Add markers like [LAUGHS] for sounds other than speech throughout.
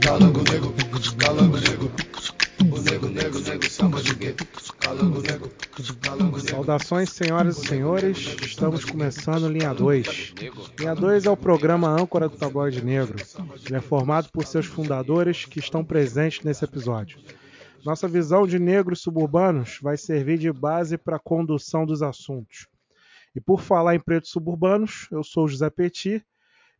Calango negro, calango negro. O nego, nego, nego, chama de quê? Calango negro, calango negro. Saudações, senhoras e senhores. Estamos começando Linha 2. Linha 2 é o programa âncora do Tabloide Negro. Ele é formado por seus fundadores que estão presentes nesse episódio. Nossa visão de negros suburbanos vai servir de base para a condução dos assuntos. E por falar em pretos suburbanos, eu sou o José Petit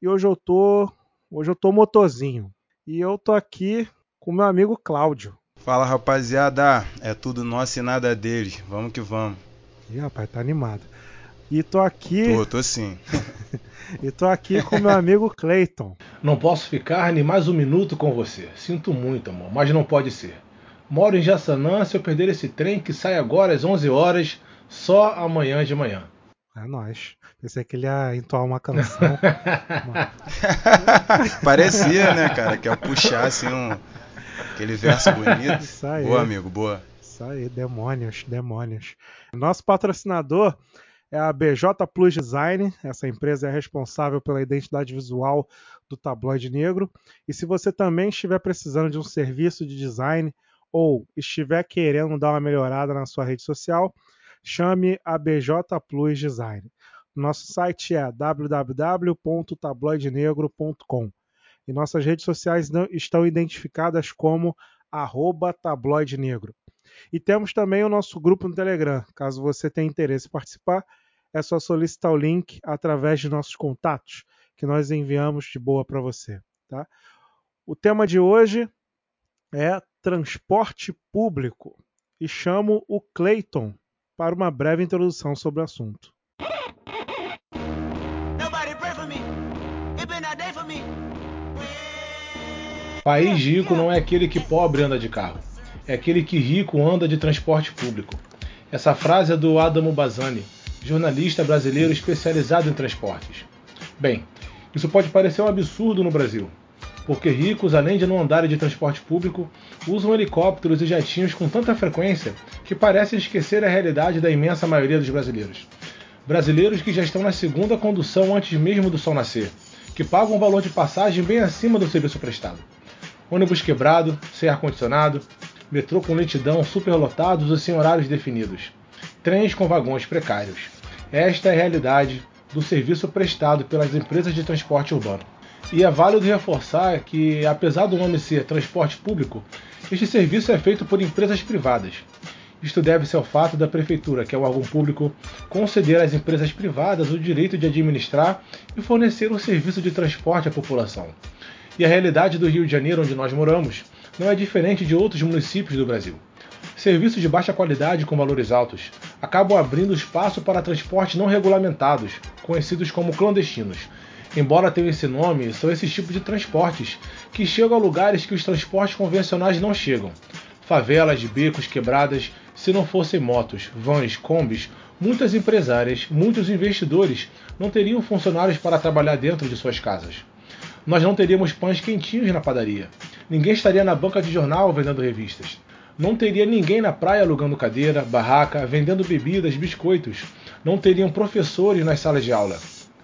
e hoje eu tô, hoje eu tô motorzinho. E eu tô aqui com meu amigo Cláudio. Fala rapaziada, é tudo nosso e nada deles. Vamos que vamos. Ih, rapaz, tá animado. E tô aqui, Tô, tô sim. [LAUGHS] e tô aqui com meu amigo Clayton. Não posso ficar nem mais um minuto com você. Sinto muito, amor, mas não pode ser. Moro em Jaçanã, se eu perder esse trem que sai agora às 11 horas, só amanhã de manhã. É nóis. Pensei que ele ia entoar uma canção. [LAUGHS] Parecia, né, cara? Que ia puxar assim um. Aquele verso bonito. Isso aí. Boa, amigo, boa. Isso aí, demônios, demônios. Nosso patrocinador é a BJ Plus Design. Essa empresa é responsável pela identidade visual do tabloide negro. E se você também estiver precisando de um serviço de design ou estiver querendo dar uma melhorada na sua rede social, chame a BJ Plus Design. Nosso site é www.tabloidenegro.com e nossas redes sociais estão identificadas como arroba tabloide negro. E temos também o nosso grupo no Telegram. Caso você tenha interesse em participar, é só solicitar o link através de nossos contatos, que nós enviamos de boa para você. Tá? O tema de hoje é transporte público e chamo o Clayton para uma breve introdução sobre o assunto. País rico não é aquele que pobre anda de carro, é aquele que rico anda de transporte público. Essa frase é do Adamo Bazani, jornalista brasileiro especializado em transportes. Bem, isso pode parecer um absurdo no Brasil, porque ricos, além de não andarem de transporte público, usam helicópteros e jatinhos com tanta frequência que parecem esquecer a realidade da imensa maioria dos brasileiros. Brasileiros que já estão na segunda condução antes mesmo do sol nascer, que pagam um valor de passagem bem acima do serviço prestado. Ônibus quebrado, sem ar-condicionado, metrô com lentidão, superlotados ou sem horários definidos, trens com vagões precários. Esta é a realidade do serviço prestado pelas empresas de transporte urbano. E é válido reforçar que, apesar do nome ser transporte público, este serviço é feito por empresas privadas. Isto deve-se ao fato da Prefeitura, que é o órgão público, conceder às empresas privadas o direito de administrar e fornecer um serviço de transporte à população. E a realidade do Rio de Janeiro, onde nós moramos, não é diferente de outros municípios do Brasil. Serviços de baixa qualidade com valores altos acabam abrindo espaço para transportes não regulamentados, conhecidos como clandestinos. Embora tenham esse nome, são esses tipos de transportes que chegam a lugares que os transportes convencionais não chegam. Favelas, becos, quebradas, se não fossem motos, vans, combis, muitas empresárias, muitos investidores não teriam funcionários para trabalhar dentro de suas casas nós não teríamos pães quentinhos na padaria. Ninguém estaria na banca de jornal vendendo revistas. Não teria ninguém na praia alugando cadeira, barraca, vendendo bebidas, biscoitos. Não teriam professores nas salas de aula.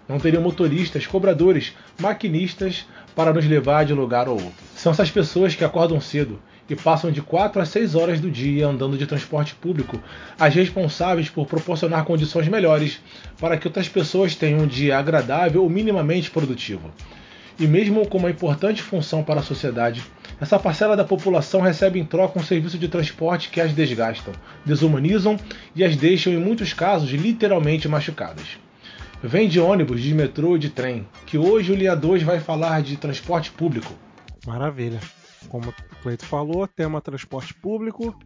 Não teriam motoristas, cobradores, maquinistas para nos levar de lugar ao outro. São essas pessoas que acordam cedo e passam de 4 a 6 horas do dia andando de transporte público, as responsáveis por proporcionar condições melhores para que outras pessoas tenham um dia agradável ou minimamente produtivo. E mesmo com uma importante função para a sociedade, essa parcela da população recebe em troca um serviço de transporte que as desgastam, desumanizam e as deixam, em muitos casos, literalmente machucadas. Vem de ônibus, de metrô e de trem, que hoje o Linha 2 vai falar de transporte público. Maravilha. Como o Cleito falou, tema transporte público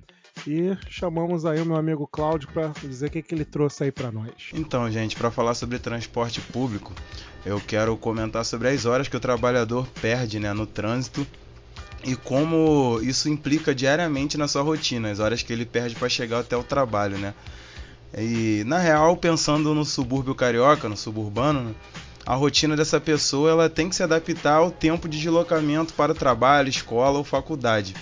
e chamamos aí o meu amigo Cláudio para dizer o que, que ele trouxe aí para nós. Então, gente, para falar sobre transporte público, eu quero comentar sobre as horas que o trabalhador perde né, no trânsito e como isso implica diariamente na sua rotina, as horas que ele perde para chegar até o trabalho, né? E na real, pensando no subúrbio carioca, no suburbano, a rotina dessa pessoa ela tem que se adaptar ao tempo de deslocamento para o trabalho, escola ou faculdade.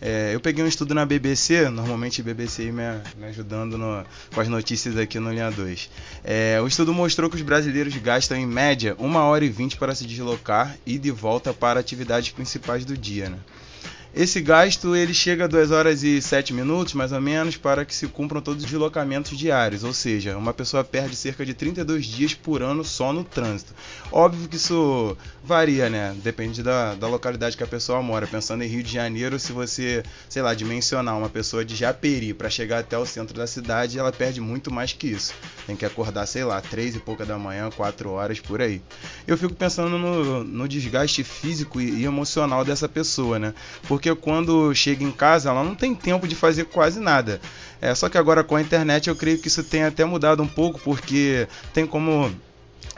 É, eu peguei um estudo na BBC, normalmente BBC me, me ajudando no, com as notícias aqui no Linha 2. É, o estudo mostrou que os brasileiros gastam em média 1 hora e 20 para se deslocar e de volta para atividades principais do dia. Né? Esse gasto ele chega a 2 horas e 7 minutos, mais ou menos, para que se cumpram todos os deslocamentos diários, ou seja, uma pessoa perde cerca de 32 dias por ano só no trânsito. Óbvio que isso varia, né? Depende da, da localidade que a pessoa mora. Pensando em Rio de Janeiro, se você, sei lá, dimensionar uma pessoa de Japeri para chegar até o centro da cidade, ela perde muito mais que isso. Tem que acordar, sei lá, 3 e pouca da manhã, 4 horas por aí. Eu fico pensando no, no desgaste físico e, emocional dessa pessoa, né? Porque porque quando chega em casa ela não tem tempo de fazer quase nada. É, só que agora com a internet eu creio que isso tem até mudado um pouco, porque tem como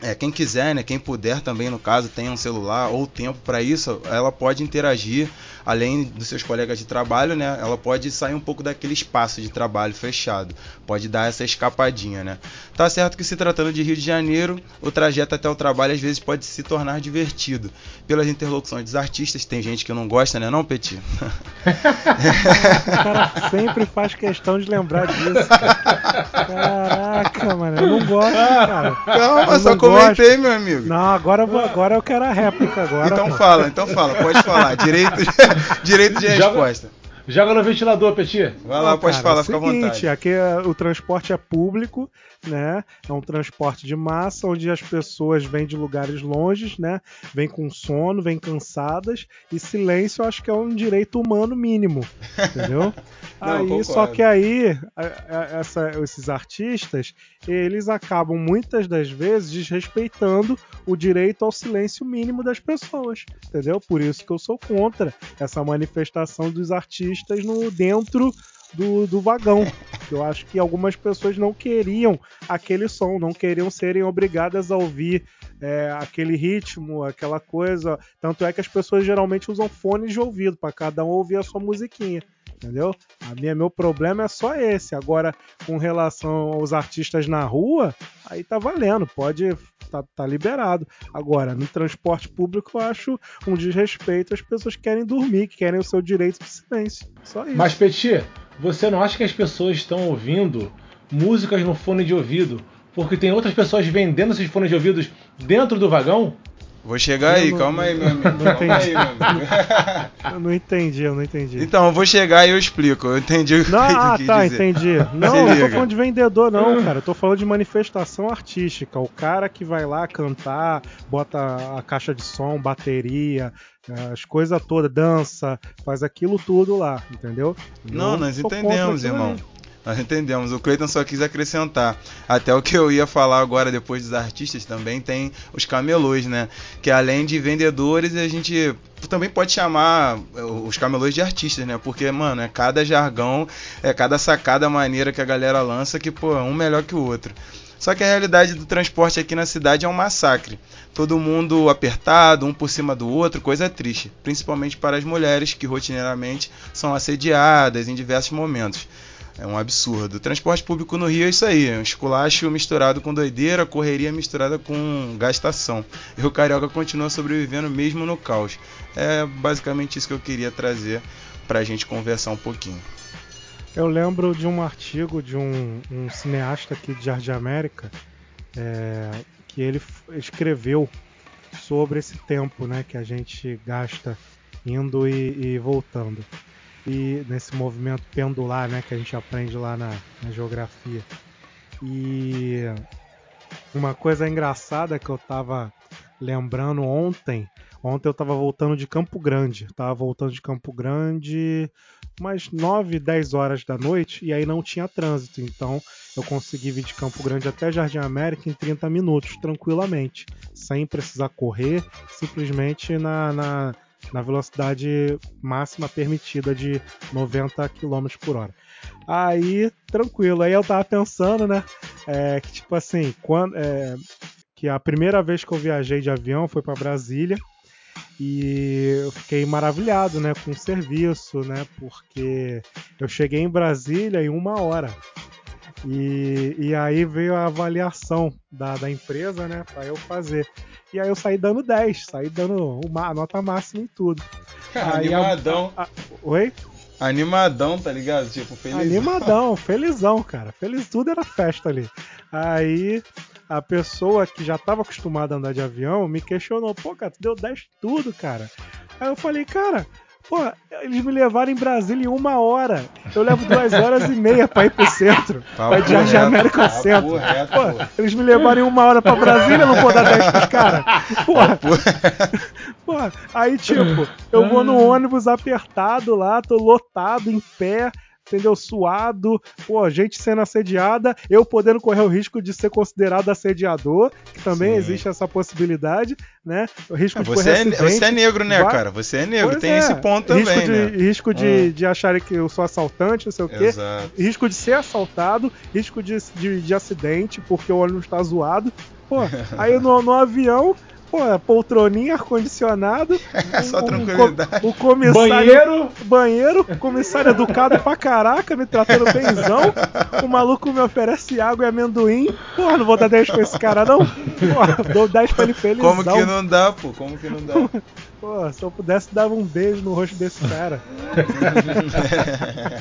é, quem quiser, né, quem puder também, no caso, tem um celular ou tempo para isso, ela pode interagir além dos seus colegas de trabalho, né, ela pode sair um pouco daquele espaço de trabalho fechado, pode dar essa escapadinha, né. Tá certo que se tratando de Rio de Janeiro, o trajeto até o trabalho às vezes pode se tornar divertido. Pelas interlocuções dos artistas, tem gente que não gosta, né, não, Petit? o [LAUGHS] cara sempre faz questão de lembrar disso. Caraca, mano, eu não gosto, cara. Calma, só comentei, meu amigo. Não, agora eu, vou, agora eu quero a réplica agora. Então pô. fala, então fala, pode falar. Direito, [LAUGHS] direito de joga, resposta. Joga no ventilador, Petit. Vai lá, pode falar, é fica seguinte, à vontade. Aqui é, o transporte é público, né? É um transporte de massa onde as pessoas vêm de lugares longes, né? Vêm com sono, vêm cansadas e silêncio, eu acho que é um direito humano mínimo, entendeu? [LAUGHS] Não, aí, concordo. só que aí essa, esses artistas, eles acabam muitas das vezes desrespeitando o direito ao silêncio mínimo das pessoas, entendeu? Por isso que eu sou contra essa manifestação dos artistas no dentro do, do vagão. [LAUGHS] Eu acho que algumas pessoas não queriam aquele som, não queriam serem obrigadas a ouvir é, aquele ritmo, aquela coisa. Tanto é que as pessoas geralmente usam fones de ouvido para cada um ouvir a sua musiquinha. Entendeu? A minha, meu problema é só esse. Agora, com relação aos artistas na rua, aí tá valendo, pode tá, tá liberado. Agora, no transporte público, eu acho um desrespeito. As pessoas querem dormir, que querem o seu direito de silêncio. Só isso. Mas, Petit, você não acha que as pessoas estão ouvindo músicas no fone de ouvido porque tem outras pessoas vendendo esses fones de ouvidos dentro do vagão? Vou chegar aí, não, calma aí, meu [LAUGHS] amigo. Não calma entendi. aí, meu amigo. [LAUGHS] Eu não entendi, eu não entendi. Então, eu vou chegar e eu explico. Eu entendi o que Não, ah, tá, dizer. entendi. [LAUGHS] Não, Se eu não tô falando de vendedor, não, cara. Eu tô falando de manifestação artística. O cara que vai lá cantar, bota a caixa de som, bateria, as coisas todas, dança, faz aquilo tudo lá, entendeu? Não, Eu nós entendemos, irmão. ali. Nós entendemos. O Cleiton só quis acrescentar. Até o que eu ia falar agora, depois dos artistas, também tem os camelôs, né? Que além de vendedores, a gente também pode chamar eh, os camelôs de artistas, né? Porque, mano, é cada jargão, é cada sacada maneira que a galera lança que, pô, é um melhor que o outro. Só que a realidade do transporte aqui na cidade é um massacre. Todo mundo apertado, um por cima do outro, coisa triste. Principalmente para as mulheres que rotineiramente são assediadas em diversos momentos. É um absurdo. Transporte público no Rio é isso aí, é um esculacho misturado com doideira, correria misturada com gastação. E o Carioca continua sobrevivendo mesmo no caos. É basicamente isso que eu queria trazer pra gente conversar um pouquinho. Eu lembro de um artigo de um, um cineasta aqui de Jardim América é, que ele escreveu sobre esse tempo né, que a gente gasta indo e, e voltando. E nesse movimento pendular né, que a gente aprende lá na, na geografia. E uma coisa engraçada que eu tava lembrando ontem. Ontem eu tava voltando de Campo Grande. Tava voltando de Campo Grande umas 9, 10 horas da noite e aí não tinha trânsito. Então eu consegui vir de Campo Grande até Jardim América em 30 minutos, tranquilamente, sem precisar correr, simplesmente na, na, na velocidade máxima permitida de 90 km por hora. Aí, tranquilo. Aí eu tava pensando, né? é, que tipo assim, quando. é, que a primeira vez que eu viajei de avião foi para Brasília e eu fiquei maravilhado, né, com o serviço, né, porque eu cheguei em Brasília em uma hora. E, e aí veio a avaliação da, da empresa, né, para eu fazer. E aí eu saí dando 10, saí dando uma, a nota máxima em tudo. Aí a- Animadão. a- oi? Animadão, tá ligado? Tipo, feliz. Animadão, [LAUGHS] felizão, cara. Feliz tudo era festa ali. Aí a pessoa que já estava acostumada a andar de avião me questionou, pô, cara, tu deu 10 tudo, cara. Aí eu falei, cara, pô, eles me levaram em Brasília em uma hora. Eu levo duas horas e meia pra ir pro centro. Papo pra ir de reto, América ao centro. reto, pô, pô. eles me levaram em uma hora pra Brasília, eu não vou dar 10 pros caras. Porra, Porra, aí tipo, eu vou no ônibus apertado lá, tô lotado, em pé, entendeu? Suado, pô, gente sendo assediada, eu podendo correr o risco de ser considerado assediador, que também Sim. existe essa possibilidade, né? O risco de Você correr é, você é negro, né, vai- cara? Você é negro, Pois tem é, esse ponto risco também, de, né? Risco de, de acharem que eu sou assaltante, não sei o quê. Exato. Risco de ser assaltado, risco de, de, de acidente, porque o ônibus tá zoado. Pô, [LAUGHS] aí no, no avião, pô, poltroninha, ar-condicionado. [LAUGHS] Só um- um tranquilidade. co- O comissário. Banheiro, Banheiro, comissário educado pra caraca, me tratando benzão. O maluco me oferece água e amendoim. Porra, não vou dar 10 pra esse cara, não? Porra, dou 10 pra ele felizão. Como que não dá, pô? Como que não dá? [LAUGHS] Pô, se eu pudesse, dava um beijo no rosto desse cara. [LAUGHS]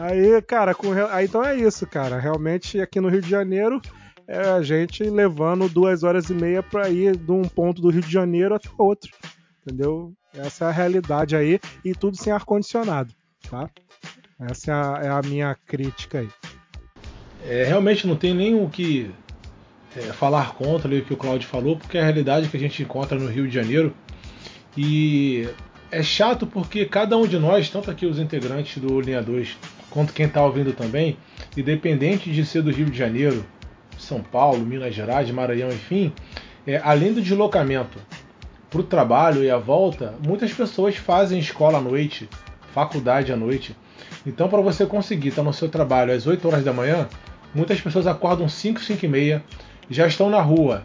Aí, cara, com, re- aí, então é isso, cara. Realmente aqui no Rio de Janeiro é a gente levando duas horas e meia pra ir de um ponto do Rio de Janeiro até outro. Entendeu? Essa é a realidade aí e tudo sem ar-condicionado, tá? Essa é a, é a minha crítica aí. é, realmente não tem nem o que é, falar contra o que o Claudio falou, porque é a realidade que a gente encontra no Rio de Janeiro. E é chato porque cada um de nós, tanto aqui os integrantes do Linha 2, quanto quem está ouvindo também, independente de ser do Rio de Janeiro, São Paulo, Minas Gerais, Maranhão, enfim, é, além do deslocamento para o trabalho e a volta, muitas pessoas fazem escola à noite, faculdade à noite. Então, para você conseguir estar no seu trabalho às 8 horas da manhã, muitas pessoas acordam 5, 5 e meia, já estão na rua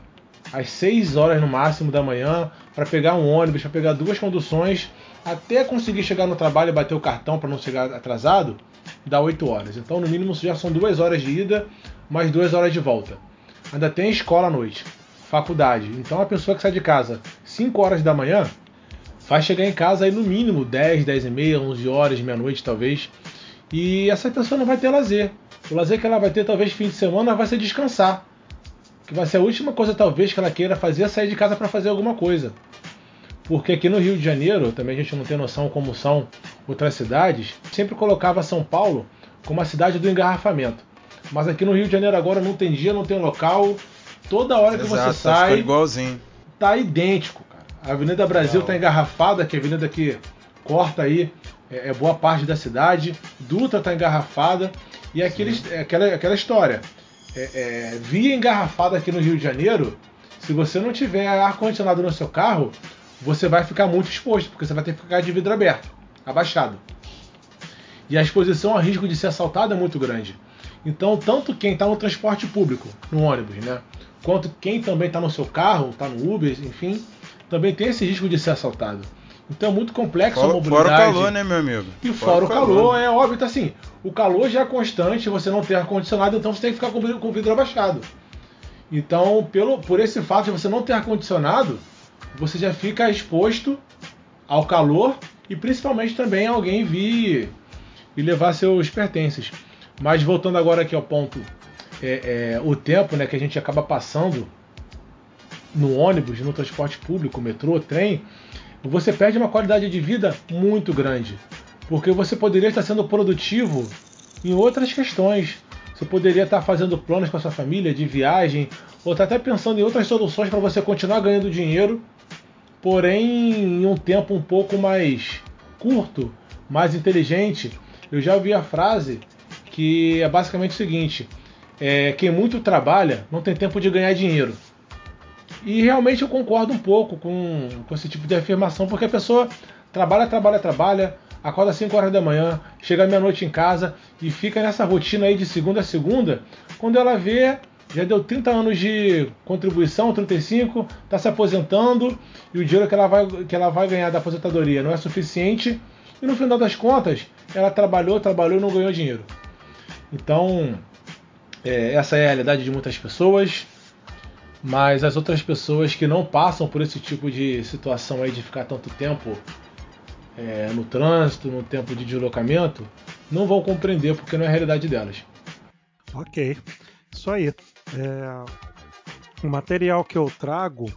às 6 horas no máximo da manhã para pegar um ônibus, para pegar duas conduções, até conseguir chegar no trabalho e bater o cartão para não chegar atrasado, dá 8 horas. Então, no mínimo, já são duas horas de ida, mais duas horas de volta. Ainda tem escola à noite, faculdade. Então, a pessoa que sai de casa 5 horas da manhã vai chegar em casa aí no mínimo 10, 10 e meia, 11 horas, meia-noite talvez. E essa pessoa não vai ter lazer. O lazer que ela vai ter talvez fim de semana vai ser descansar. Que vai ser a última coisa talvez que ela queira fazer é sair de casa para fazer alguma coisa. Porque aqui no Rio de Janeiro, também a gente não tem noção como são outras cidades, sempre colocava São Paulo como a cidade do engarrafamento. Mas aqui no Rio de Janeiro agora não tem dia, não tem local. Toda hora que Exato, você ficou sai, igualzinho. tá idêntico, cara. A Avenida Brasil Não. tá engarrafada, que é a avenida que corta aí é, é boa parte da cidade. Dutra tá engarrafada. E aqueles, é aquela, aquela história. É, é, via engarrafada aqui no Rio de Janeiro, se você não tiver ar-condicionado no seu carro, você vai ficar muito exposto, porque você vai ter que ficar de vidro aberto, abaixado. E a exposição a risco de ser assaltado é muito grande. Então, tanto quem está no transporte público, no ônibus, né? Quanto quem também está no seu carro, está no Uber, enfim, também tem esse risco de ser assaltado. Então é muito complexo a Fora, mobilidade. fora o calor, né, meu amigo? E fora, o calor, é óbvio, tá assim, o calor já é constante, você não tem ar-condicionado, então você tem que ficar com o vidro- com o vidro abaixado. Então, pelo, por esse fato de você não ter ar-condicionado, você já fica exposto ao calor e principalmente também a alguém vir e levar seus pertences. Mas voltando agora aqui ao ponto, é, é, o tempo né, que a gente acaba passando no ônibus, no transporte público, metrô, trem, você perde uma qualidade de vida muito grande. Porque você poderia estar sendo produtivo em outras questões. Você poderia estar fazendo planos para sua família de viagem, ou estar até pensando em outras soluções para você continuar ganhando dinheiro, porém em um tempo um pouco mais curto, mais inteligente. Eu já ouvi a frase que é basicamente o seguinte: é, quem muito trabalha não tem tempo de ganhar dinheiro. E realmente eu concordo um pouco com, com esse tipo de afirmação, porque a pessoa trabalha, trabalha, trabalha, acorda às 5 horas da manhã, chega meia-noite em casa e fica nessa rotina aí de segunda a segunda. Quando ela vê, já deu 30 anos de contribuição, 35, está se aposentando e o dinheiro que ela, vai, que ela vai ganhar da aposentadoria não é suficiente. E no final das contas, ela trabalhou, trabalhou e não ganhou dinheiro. Então, é, essa é a realidade de muitas pessoas. Mas as outras pessoas que não passam por esse tipo de situação aí de ficar tanto tempo é, no trânsito, no tempo de deslocamento, não vão compreender porque não é a realidade delas. Ok, isso aí. É, o material que eu trago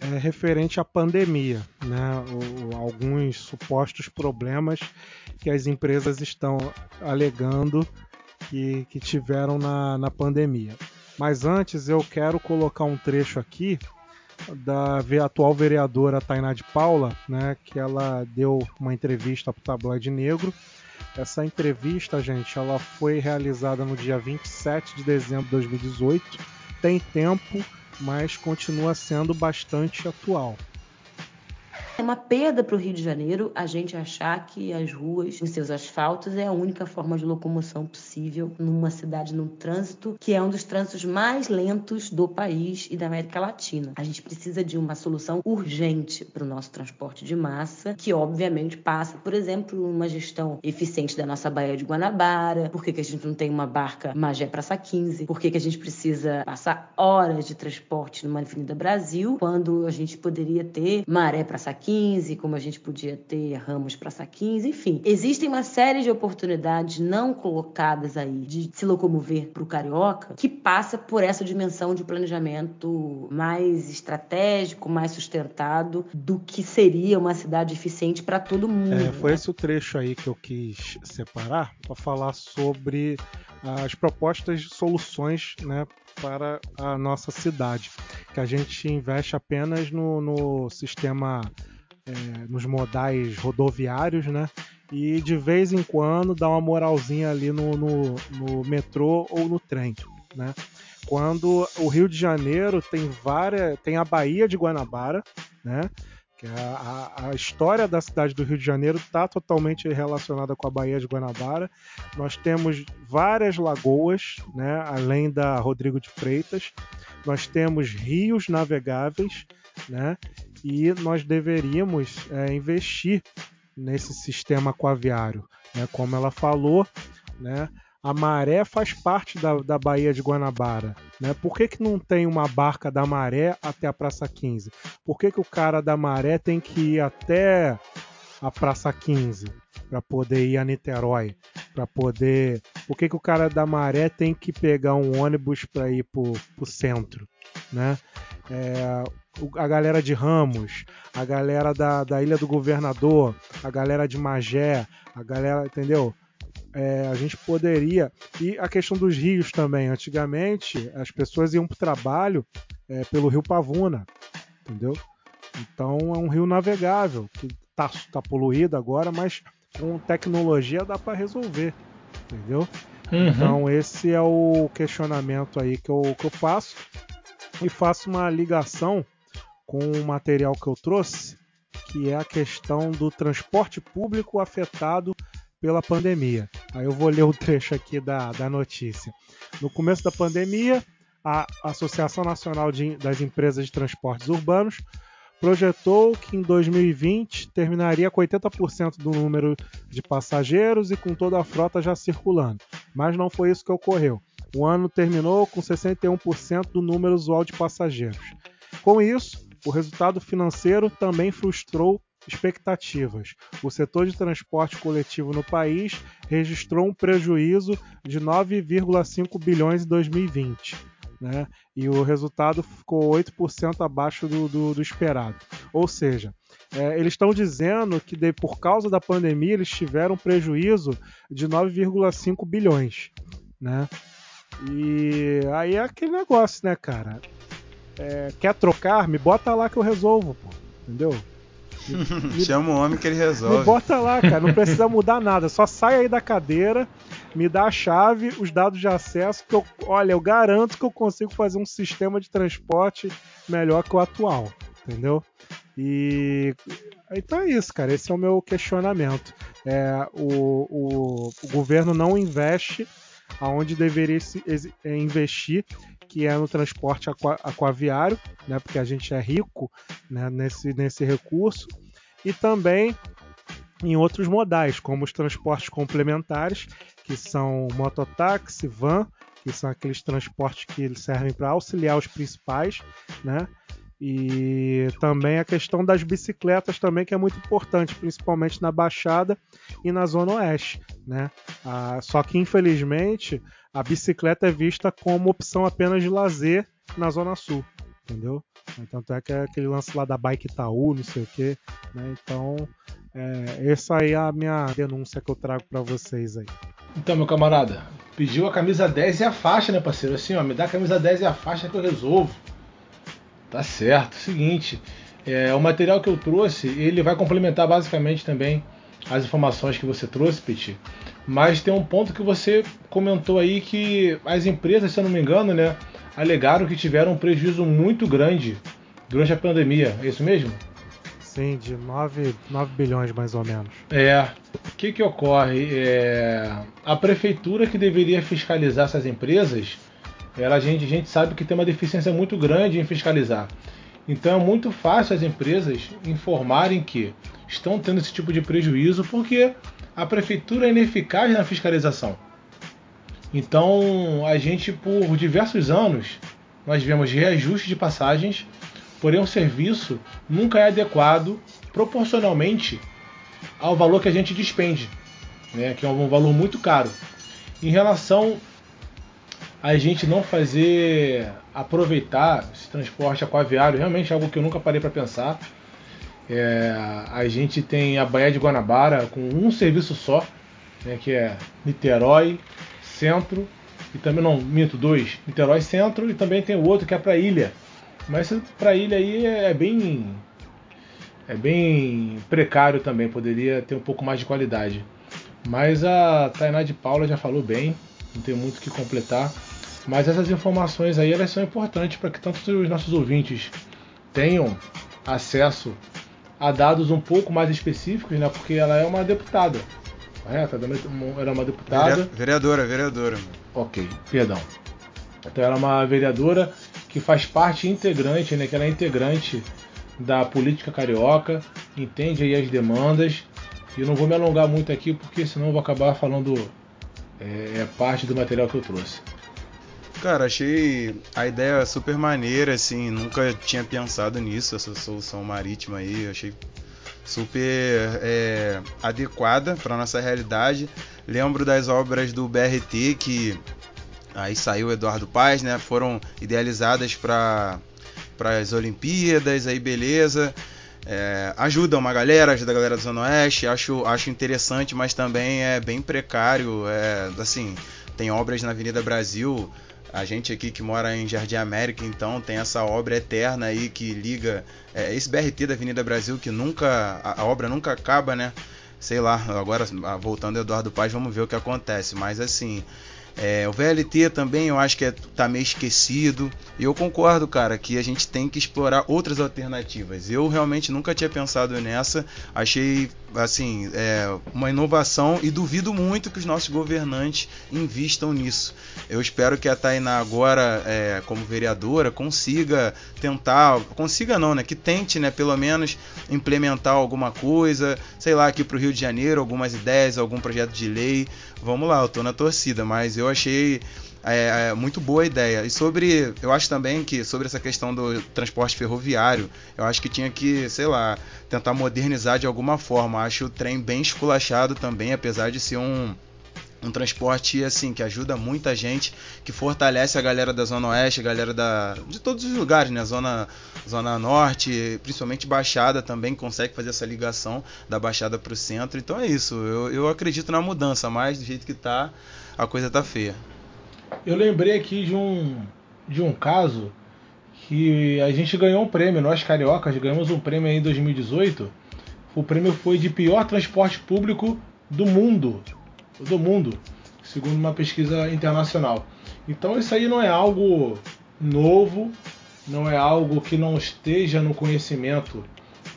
é referente à pandemia, né? Alguns supostos problemas que as empresas estão alegando que, que tiveram na, na pandemia. Mas antes eu quero colocar um trecho aqui da atual vereadora Tainá de Paula, né, que ela deu uma entrevista para o Tabloide Negro. Essa entrevista, gente, ela foi realizada no dia 27 de dezembro de 2018. Tem tempo, mas continua sendo bastante atual. É uma perda para o Rio de Janeiro a gente achar que as ruas, os seus asfaltos, é a única forma de locomoção possível numa cidade, num trânsito que é um dos trânsitos mais lentos do país e da América Latina. A gente precisa de uma solução urgente para o nosso transporte de massa, que obviamente passa, por exemplo, uma gestão eficiente da nossa Baía de Guanabara. Por que, que a gente não tem uma barca Magé Praça 15? Por que, que a gente precisa passar horas de transporte numa Avenida Brasil quando a gente poderia ter Maré Praça 15? 15, como a gente podia ter Ramos Praça 15, enfim. Existem uma série de oportunidades não colocadas aí de se locomover para o carioca que passa por essa dimensão de planejamento mais estratégico, mais sustentado do que seria uma cidade eficiente para todo mundo. É, foi né? esse o trecho aí que eu quis separar para falar sobre as propostas de soluções né, para a nossa cidade, que a gente investe apenas no, no sistema é, nos modais rodoviários, né? E de vez em quando dá uma moralzinha ali no, no, no metrô ou no trem, né? Quando o Rio de Janeiro tem várias, tem a Baía de Guanabara, né? Que é a, a, a história da cidade do Rio de Janeiro está totalmente relacionada com a Baía de Guanabara. Nós temos várias lagoas, né? Além da Rodrigo de Freitas, nós temos rios navegáveis, né? E nós deveríamos é, investir nesse sistema aquaviário. Né? Como ela falou, né? a maré faz parte da, da Baía de Guanabara. Né? Por que, que não tem uma barca da maré até a Praça 15? Por que, que o cara da maré tem que ir até a Praça 15 para poder ir a Niterói? Para poder. Por que, que o cara da maré tem que pegar um ônibus para ir para o centro? Né? É, a galera de Ramos, a galera da, da Ilha do Governador, a galera de Magé, a galera, entendeu? É, a gente poderia. E a questão dos rios também. Antigamente, as pessoas iam para o trabalho é, pelo rio Pavuna, entendeu? Então é um rio navegável, que está tá poluído agora, mas com tecnologia dá para resolver, entendeu? Uhum. Então esse é o questionamento aí que eu, que eu faço e faço uma ligação com o material que eu trouxe, que é a questão do transporte público afetado pela pandemia. Aí eu vou ler o trecho aqui da, da notícia. No começo da pandemia, a Associação Nacional de, das Empresas de Transportes Urbanos projetou que em 2020 terminaria com 80% do número de passageiros e com toda a frota já circulando. Mas não foi isso que ocorreu. O ano terminou com 61% do número usual de passageiros. Com isso, o resultado financeiro também frustrou expectativas. O setor de transporte coletivo no país registrou um prejuízo de 9,5 bilhões em 2020. Né? E o resultado ficou 8% abaixo do, do, do, esperado. Ou seja, é, eles estão dizendo que de, por causa da pandemia eles tiveram um prejuízo de 9,5 bilhões. Né? E aí é aquele negócio, né, cara? É, quer trocar? Me bota lá que eu resolvo, pô. Entendeu? [LAUGHS] Me, Chama o homem que ele resolve. Me bota lá, cara. Não precisa [LAUGHS] mudar nada. Só sai aí da cadeira, me dá a chave, os dados de acesso, que eu, olha, eu garanto que eu consigo fazer um sistema de transporte melhor que o atual. Entendeu? E então é isso, cara. Esse é o meu questionamento. É, o, o, o governo não investe aonde deveria se, é, investir, que é no transporte aqua, aquaviário, né, porque a gente é rico né, nesse, nesse recurso, e também em outros modais, como os transportes complementares, que são mototáxi, van, que são aqueles transportes que servem para auxiliar os principais, né? E também a questão das bicicletas também, que é muito importante, principalmente na Baixada e na Zona Oeste. Né? Ah, só que, infelizmente, a bicicleta é vista como opção apenas de lazer na Zona Sul. Entendeu? Tanto é que é aquele lance lá da Bike Itaú, não sei o quê. Né? Então, é, essa aí é a minha denúncia que eu trago para vocês aí. Então, meu camarada, pediu a camisa 10 e a faixa, né, parceiro? Assim, ó, me dá a camisa 10 e a faixa que eu resolvo. Tá certo. Seguinte, é, o material que eu trouxe, ele vai complementar basicamente também as informações que você trouxe, Petit. Mas tem um ponto que você comentou aí que as empresas, se eu não me engano, né, alegaram que tiveram um prejuízo muito grande durante a pandemia. É isso mesmo? Sim, de 9, 9 bilhões mais ou menos. É. O que, que ocorre? É, a prefeitura que deveria fiscalizar essas empresas, ela, a, gente, a gente sabe que tem uma deficiência muito grande em fiscalizar. Então é muito fácil as empresas informarem que estão tendo esse tipo de prejuízo porque a prefeitura é ineficaz na fiscalização. Então a gente, por diversos anos, nós vemos reajuste de passagens porém o serviço nunca é adequado proporcionalmente ao valor que a gente despende, né, que é um valor muito caro. Em relação a gente não fazer aproveitar esse transporte aquaviário, realmente é algo que eu nunca parei para pensar. É, a gente tem a Baía de Guanabara com um serviço só, né, que é Niterói, Centro, e também não, minto, dois, Niterói Centro, e também tem o outro que é para Ilha, mas para ilha aí é bem é bem precário também, poderia ter um pouco mais de qualidade. Mas a Tainá de Paula já falou bem, não tem muito o que completar. Mas essas informações aí elas são importantes para que tanto os nossos ouvintes tenham acesso a dados um pouco mais específicos, né? Porque ela é uma deputada, correto? Ela é uma deputada. Vereadora, vereadora. Ok, perdão. Então ela é uma vereadora que faz parte integrante, né, que ela é integrante da política carioca, entende aí as demandas. E eu não vou me alongar muito aqui porque senão eu vou acabar falando é, é parte do material que eu trouxe. Cara, achei a ideia super maneira, assim, nunca tinha pensado nisso, essa solução marítima aí, achei super é, adequada para nossa realidade. Lembro das obras do BRT que Aí saiu Eduardo Paz, né? Foram idealizadas para as Olimpíadas, aí beleza. É, ajuda uma galera, ajuda a galera da Zona Oeste, acho, acho interessante, mas também é bem precário. É, assim, tem obras na Avenida Brasil. A gente aqui que mora em Jardim América, então tem essa obra eterna aí que liga é, esse BRT da Avenida Brasil que nunca a, a obra nunca acaba, né? Sei lá, agora voltando ao Eduardo Paz, vamos ver o que acontece. Mas assim, é, o VLT também eu acho que é, tá meio esquecido. E eu concordo, cara, que a gente tem que explorar outras alternativas. Eu realmente nunca tinha pensado nessa. Achei assim, é, uma inovação e duvido muito que os nossos governantes invistam nisso. Eu espero que a Tainá agora, é, como vereadora, consiga tentar, consiga não, né, que tente, né, pelo menos implementar alguma coisa, sei lá, aqui para o Rio de Janeiro, algumas ideias, algum projeto de lei. Vamos lá, eu tô na torcida, mas eu achei é, é, muito boa ideia. E sobre, eu acho também que sobre essa questão do transporte ferroviário, eu acho que tinha que, sei lá, tentar modernizar de alguma forma. Acho o trem bem esculachado também, apesar de ser um um transporte assim que ajuda muita gente, que fortalece a galera da zona oeste, a galera da de todos os lugares, né? Zona zona norte, principalmente baixada também consegue fazer essa ligação da baixada para o centro. Então é isso. Eu, eu acredito na mudança, mas do jeito que tá, a coisa tá feia. Eu lembrei aqui de um, de um caso que a gente ganhou um prêmio, nós cariocas ganhamos um prêmio em 2018. O prêmio foi de pior transporte público do mundo, do mundo, segundo uma pesquisa internacional. Então isso aí não é algo novo, não é algo que não esteja no conhecimento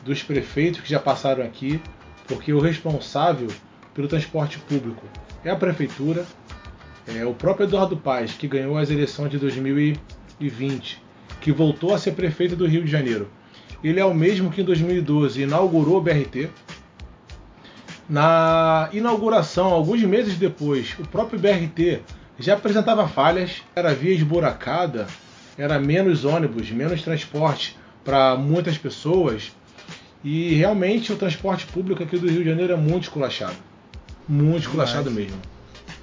dos prefeitos que já passaram aqui, porque o responsável pelo transporte público é a prefeitura, é, o próprio Eduardo Paes, que ganhou as eleições de 2020, que voltou a ser prefeito do Rio de Janeiro, ele é o mesmo que em 2012 inaugurou o BRT. Na inauguração, alguns meses depois, o próprio BRT já apresentava falhas, era via esburacada, era menos ônibus, menos transporte, para muitas pessoas. E realmente o transporte público aqui do Rio de Janeiro é muito esculachado. Muito esculachado mesmo.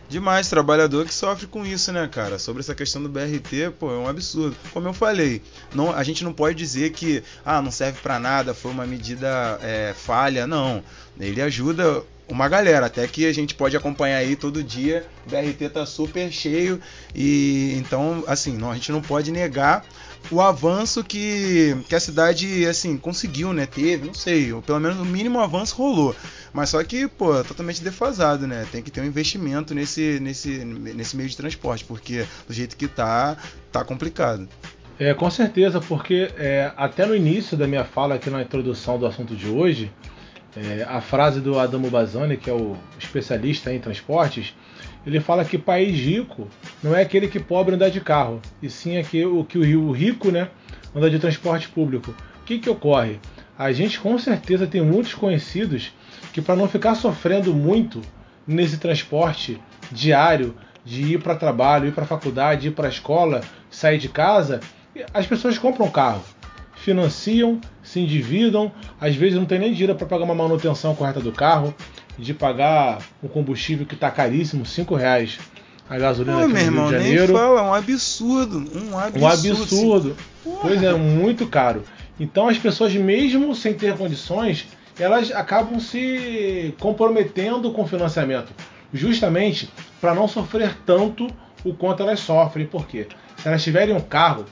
Demais, trabalhador que sofre com isso, né, cara? Sobre essa questão do BRT, pô, é um absurdo. Como eu falei, não, a gente não pode dizer que ah, não serve para nada, foi uma medida é, falha, não. Ele ajuda uma galera, até que a gente pode acompanhar aí todo dia, o BRT tá super cheio e então, assim, não, a gente não pode negar o avanço que, que a cidade assim conseguiu, né? Teve, não sei, ou pelo menos o mínimo avanço rolou. Mas só que, pô, é totalmente defasado, né? Tem que ter um investimento nesse, nesse, nesse meio de transporte, porque do jeito que tá, tá complicado. É, com certeza, porque é, até no início da minha fala aqui na introdução do assunto de hoje, é, a frase do Adamo Bazzani, que é o especialista em transportes, ele fala que país rico não é aquele que pobre anda de carro, e sim aquele, o que o rico né, anda de transporte público. O que, que ocorre? A gente com certeza tem muitos conhecidos que para não ficar sofrendo muito nesse transporte diário de ir para trabalho, ir para faculdade, ir para escola, sair de casa, as pessoas compram carro, financiam, se endividam, às vezes não tem nem dinheiro para pagar uma manutenção correta do carro, de pagar um combustível que está caríssimo, 5 reais a gasolina Pô, aqui meu no irmão, Rio de nem Janeiro. fala, é um absurdo, um absurdo. Um absurdo. Porra. Pois é, muito caro. Então as pessoas, mesmo sem ter condições, elas acabam se comprometendo com o financiamento, justamente para não sofrer tanto o quanto elas sofrem. Por quê? Se elas tiverem um carro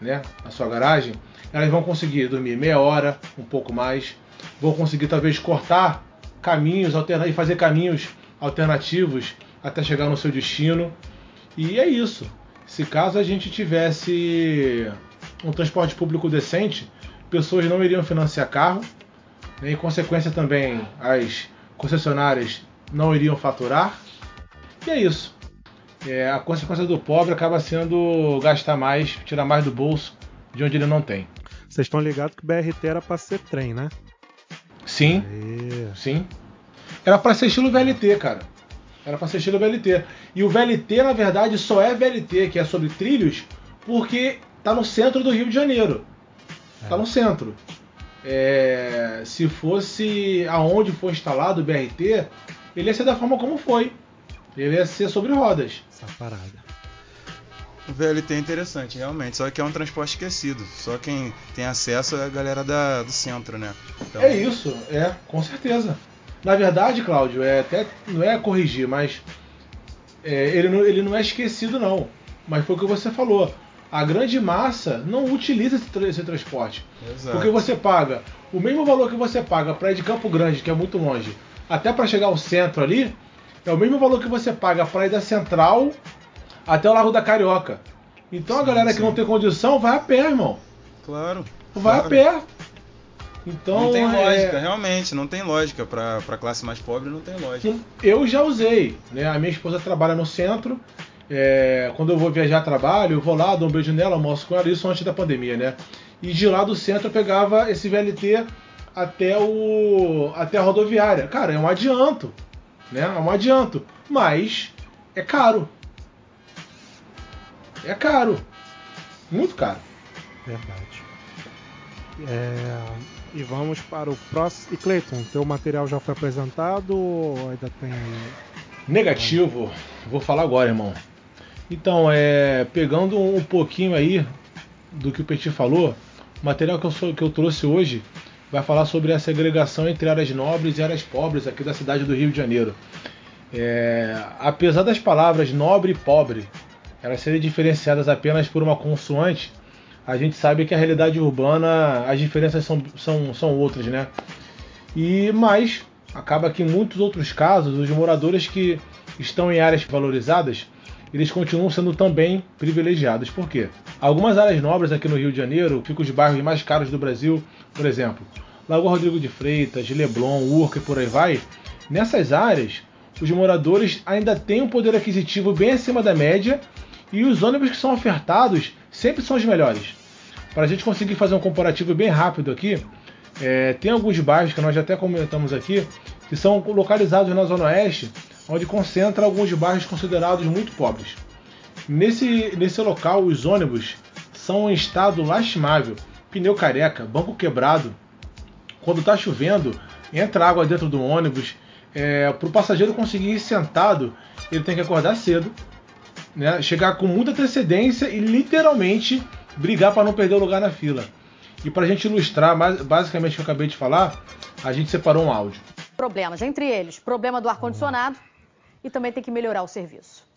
né, na sua garagem, elas vão conseguir dormir meia hora, um pouco mais, vão conseguir talvez cortar caminhos alterna- e fazer caminhos alternativos até chegar no seu destino. E é isso. Se caso a gente tivesse um transporte público decente, pessoas não iriam financiar carro, né? em consequência também as concessionárias não iriam faturar. E é isso. É, a consequência do pobre acaba sendo gastar mais, tirar mais do bolso de onde ele não tem. Vocês estão ligados que o BRT era pra ser trem, né? Sim, E... sim. Era pra ser estilo VLT, cara. Era pra ser estilo VLT. E o VLT, na verdade, só é VLT, que é sobre trilhos, porque tá no centro do Rio de Janeiro. Tá no centro. É, se fosse aonde foi instalado o BRT, ele ia ser da forma como foi. Ele ia ser sobre rodas. Essa parada. O VLT é interessante, realmente, só que é um transporte esquecido. Só quem tem acesso é a galera da, do centro, né? Então, É isso, é, com certeza. Na verdade, Cláudio, é até não é corrigir, mas é, ele, não, ele não é esquecido não. Mas foi o que você falou. A grande massa não utiliza esse, tra- esse transporte. Exato. Porque você paga o mesmo valor que você paga para ir de Campo Grande, que é muito longe, até para chegar ao centro ali, é o mesmo valor que você paga para ir da Central até o Largo da Carioca. Então a Sim, galera que sim. não tem condição vai a pé, irmão. Claro. Vai claro. a pé. Então, Não tem é- lógica, realmente, não tem lógica. Pra, pra classe mais pobre não tem lógica. Eu já usei, né? A minha esposa trabalha no centro. é, quando eu vou viajar a trabalho, eu vou lá, dou um beijo nela, almoço com ela, isso antes da pandemia, né? E de lá do centro eu pegava esse VLT até o até a rodoviária. Cara, é um adianto, né? É um adianto, mas é caro. É caro. Muito caro. Verdade. É, E vamos para o próximo. E Cleiton, teu material já foi apresentado ou ainda tem? Negativo, vou falar agora, irmão. Então, é, pegando um pouquinho aí do que o Petit falou, o material que eu, sou- que eu trouxe hoje vai falar sobre a segregação entre áreas nobres e áreas pobres aqui da cidade do Rio de Janeiro. É, apesar das palavras nobre e pobre elas serem diferenciadas apenas por uma consoante, a gente sabe que a realidade urbana as diferenças são, são, são outras, né? E mas acaba que em muitos outros casos os moradores que estão em áreas valorizadas eles continuam sendo também privilegiados. Por quê? Algumas áreas nobres aqui no Rio de Janeiro ficam os bairros mais caros do Brasil, por exemplo, Lagoa Rodrigo de Freitas, Leblon, Urca e por aí vai. Nessas áreas, os moradores ainda têm um poder aquisitivo bem acima da média e os ônibus que são ofertados sempre são os melhores. Para a gente conseguir fazer um comparativo bem rápido aqui, é, tem alguns bairros que nós já até comentamos aqui, que são localizados na Zona Oeste, onde concentra alguns bairros considerados muito pobres. Nesse, nesse local, os ônibus são em estado lastimável, pneu careca, banco quebrado. Quando está chovendo, entra água dentro do ônibus. É, Para o passageiro conseguir ir sentado, ele tem que acordar cedo, né, chegar com muita antecedência e literalmente brigar para não perder o lugar na fila. E para a gente ilustrar basicamente o que eu acabei de falar, a gente separou um áudio. Problemas, entre eles, problema do ar-condicionado e também tem que melhorar o serviço.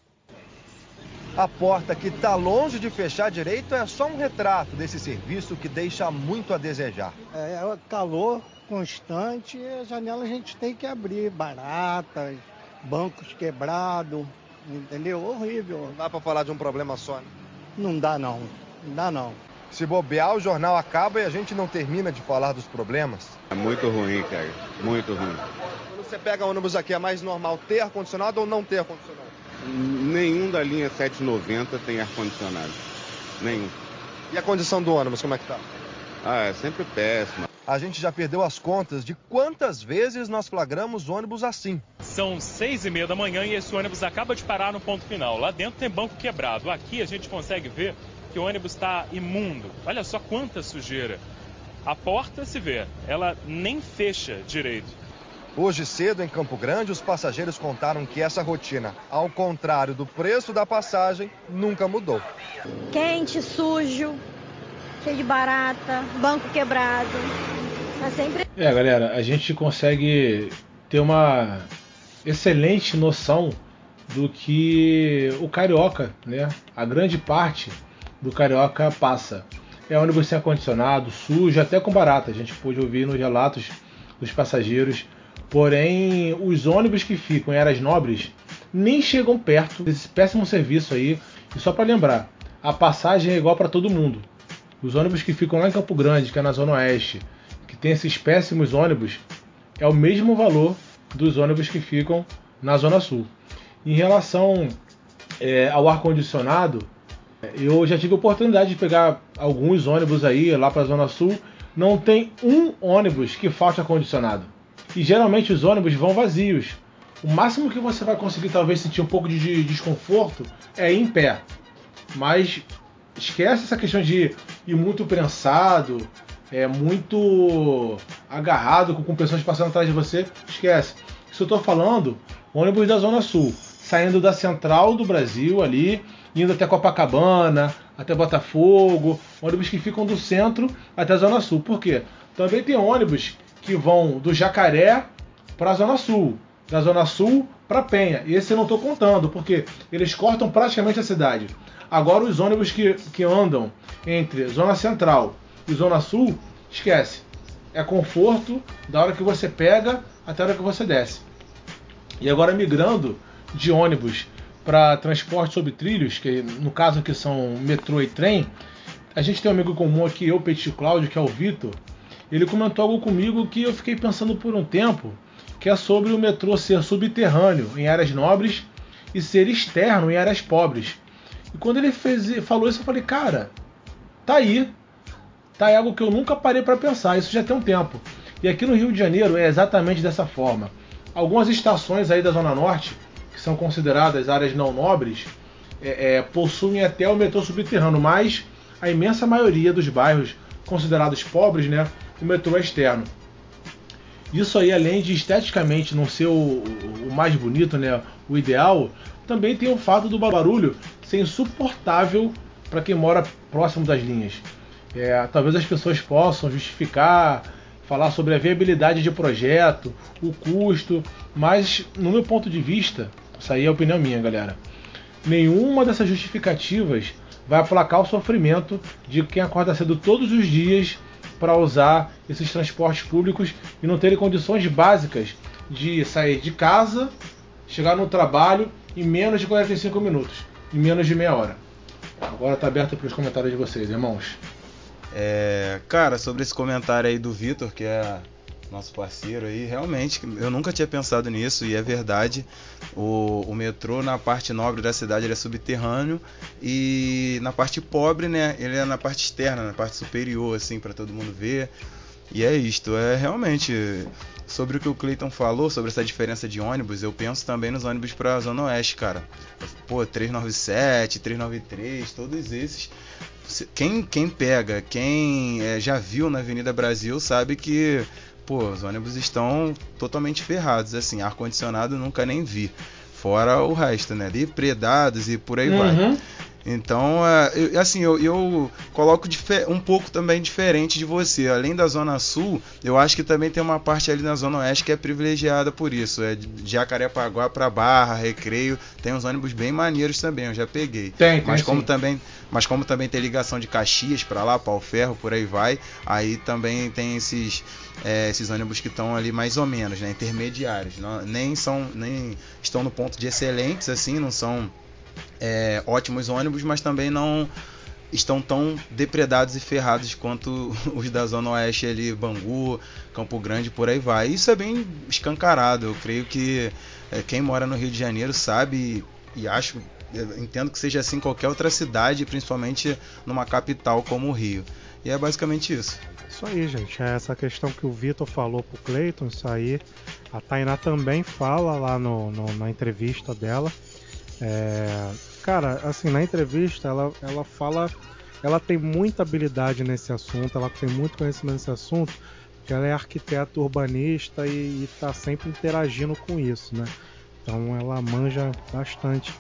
A porta que está longe de fechar direito é só um retrato desse serviço que deixa muito a desejar. É, é calor constante e a janela a gente tem que abrir, baratas, bancos quebrados, entendeu? Horrível. Não dá para falar de um problema só, né? Não dá não, não dá não. Se bobear, o jornal acaba e a gente não termina de falar dos problemas. É muito ruim, cara. Muito ruim. Quando você pega ônibus aqui, é mais normal ter ar-condicionado ou não ter ar-condicionado? Nenhum da linha 790 tem ar-condicionado. Nenhum. E a condição do ônibus, como é que tá? Ah, é sempre péssima. A gente já perdeu as contas de quantas vezes nós flagramos ônibus assim. São seis e meia da manhã e esse ônibus acaba de parar no ponto final. Lá dentro tem banco quebrado. Aqui a gente consegue ver que o ônibus está imundo. Olha só quanta sujeira. A porta se vê, ela nem fecha direito. Hoje cedo, em Campo Grande, os passageiros contaram que essa rotina, ao contrário do preço da passagem, nunca mudou. Quente, sujo, cheio de barata, banco quebrado. Tá sempre. É, galera, a gente consegue ter uma excelente noção do que o carioca, né? A grande parte do Carioca passa. É ônibus sem ar-condicionado, sujo, até com barata. A gente pôde ouvir nos relatos dos passageiros. Porém, os ônibus que ficam em áreas nobres nem chegam perto desse péssimo serviço aí. E só para lembrar, a passagem é igual para todo mundo. Os ônibus que ficam lá em Campo Grande, que é na Zona Oeste, que tem esses péssimos ônibus, é o mesmo valor dos ônibus que ficam na Zona Sul. Em relação é, ao ar-condicionado, eu já tive a oportunidade de pegar alguns ônibus aí lá para a Zona Sul. Não tem um ônibus que falte ar-condicionado. E geralmente os ônibus vão vazios. O máximo que você vai conseguir talvez sentir um pouco de desconforto é em pé. Mas esquece essa questão de ir muito prensado, é muito agarrado com, com pessoas passando atrás de você. Esquece. Isso eu estou falando ônibus da Zona Sul, saindo da central do Brasil ali indo até Copacabana, até Botafogo, ônibus que ficam do centro até a Zona Sul. Por quê? Também tem ônibus que vão do Jacaré para a Zona Sul, da Zona Sul para Penha. E esse eu não estou contando, porque eles cortam praticamente a cidade. Agora os ônibus que, que andam entre Zona Central e Zona Sul, esquece. É conforto da hora que você pega até a hora que você desce. E agora migrando de ônibus para transporte sobre trilhos, que no caso aqui são metrô e trem, a gente tem um amigo comum aqui, eu, Petit Cláudio, que é o Vitor. Ele comentou algo comigo que eu fiquei pensando por um tempo, que é sobre o metrô ser subterrâneo em áreas nobres e ser externo em áreas pobres. E quando ele fez, falou isso, eu falei, cara, tá aí. Tá aí algo que eu nunca parei para pensar, isso já tem um tempo. E aqui no Rio de Janeiro é exatamente dessa forma. Algumas estações aí da Zona Norte são consideradas áreas não nobres é, é, possuem até o metrô subterrâneo, mas a imensa maioria dos bairros considerados pobres, né, o metrô é externo. Isso aí, além de esteticamente não ser o, o mais bonito, né, o ideal, também tem o fato do barulho ser insuportável para quem mora próximo das linhas. É, talvez as pessoas possam justificar, falar sobre a viabilidade de projeto, o custo, mas no meu ponto de vista, isso aí é opinião minha, galera. Nenhuma dessas justificativas vai aplacar o sofrimento de quem acorda cedo todos os dias para usar esses transportes públicos e não terem condições básicas de sair de casa, chegar no trabalho em menos de 45 minutos, em menos de meia hora. Agora está aberto para os comentários de vocês, irmãos. É, cara, sobre esse comentário aí do Vitor, que é nosso parceiro aí, realmente, eu nunca tinha pensado nisso e é verdade. O, o metrô na parte nobre da cidade é subterrâneo e na parte pobre, né, ele é na parte externa, na parte superior, assim, para todo mundo ver. E é isto, é realmente sobre o que o Clayton falou, sobre essa diferença de ônibus, eu penso também nos ônibus para a Zona Oeste, cara. Pô, 397, 393, todos esses se- quem, quem pega, quem é, já viu na Avenida Brasil sabe que pô, os ônibus estão totalmente ferrados, assim, ar-condicionado nunca nem vi. Fora o resto, né? Depredados e por aí vai. Uhum. Então, é, assim, eu, eu coloco um pouco também diferente de você. Além da Zona Sul, eu acho que também tem uma parte ali na Zona Oeste que é privilegiada por isso. É de Jacarepaguá pra Barra, Recreio. Tem uns ônibus bem maneiros também, eu já peguei. Tem, tem mas como sim. também Mas como também tem ligação de Caxias pra lá, Pau Ferro, por aí vai, aí também tem esses, é, esses ônibus que estão ali mais ou menos, né? Intermediários. Não- nem são. Nem estão no ponto de excelentes, assim, não são é, ótimos ônibus, mas também não estão tão depredados e ferrados quanto [LAUGHS] os da Zona Oeste ali, Bangu, Campo Grande, por aí vai. Isso é bem escancarado. Eu creio que é, quem mora no Rio de Janeiro sabe e, acho, eu entendo que seja assim em qualquer outra cidade, principalmente numa capital como o Rio. E é basicamente isso. Isso aí, gente. É essa questão que o Vitor falou pro Cleiton, isso aí. A Tainá também fala lá no, no- na entrevista dela. É, cara, assim, na entrevista ela, ela fala. Ela tem muita habilidade nesse assunto, ela tem muito conhecimento nesse assunto, porque ela é arquiteta urbanista e está sempre interagindo com isso, né? Então ela manja bastante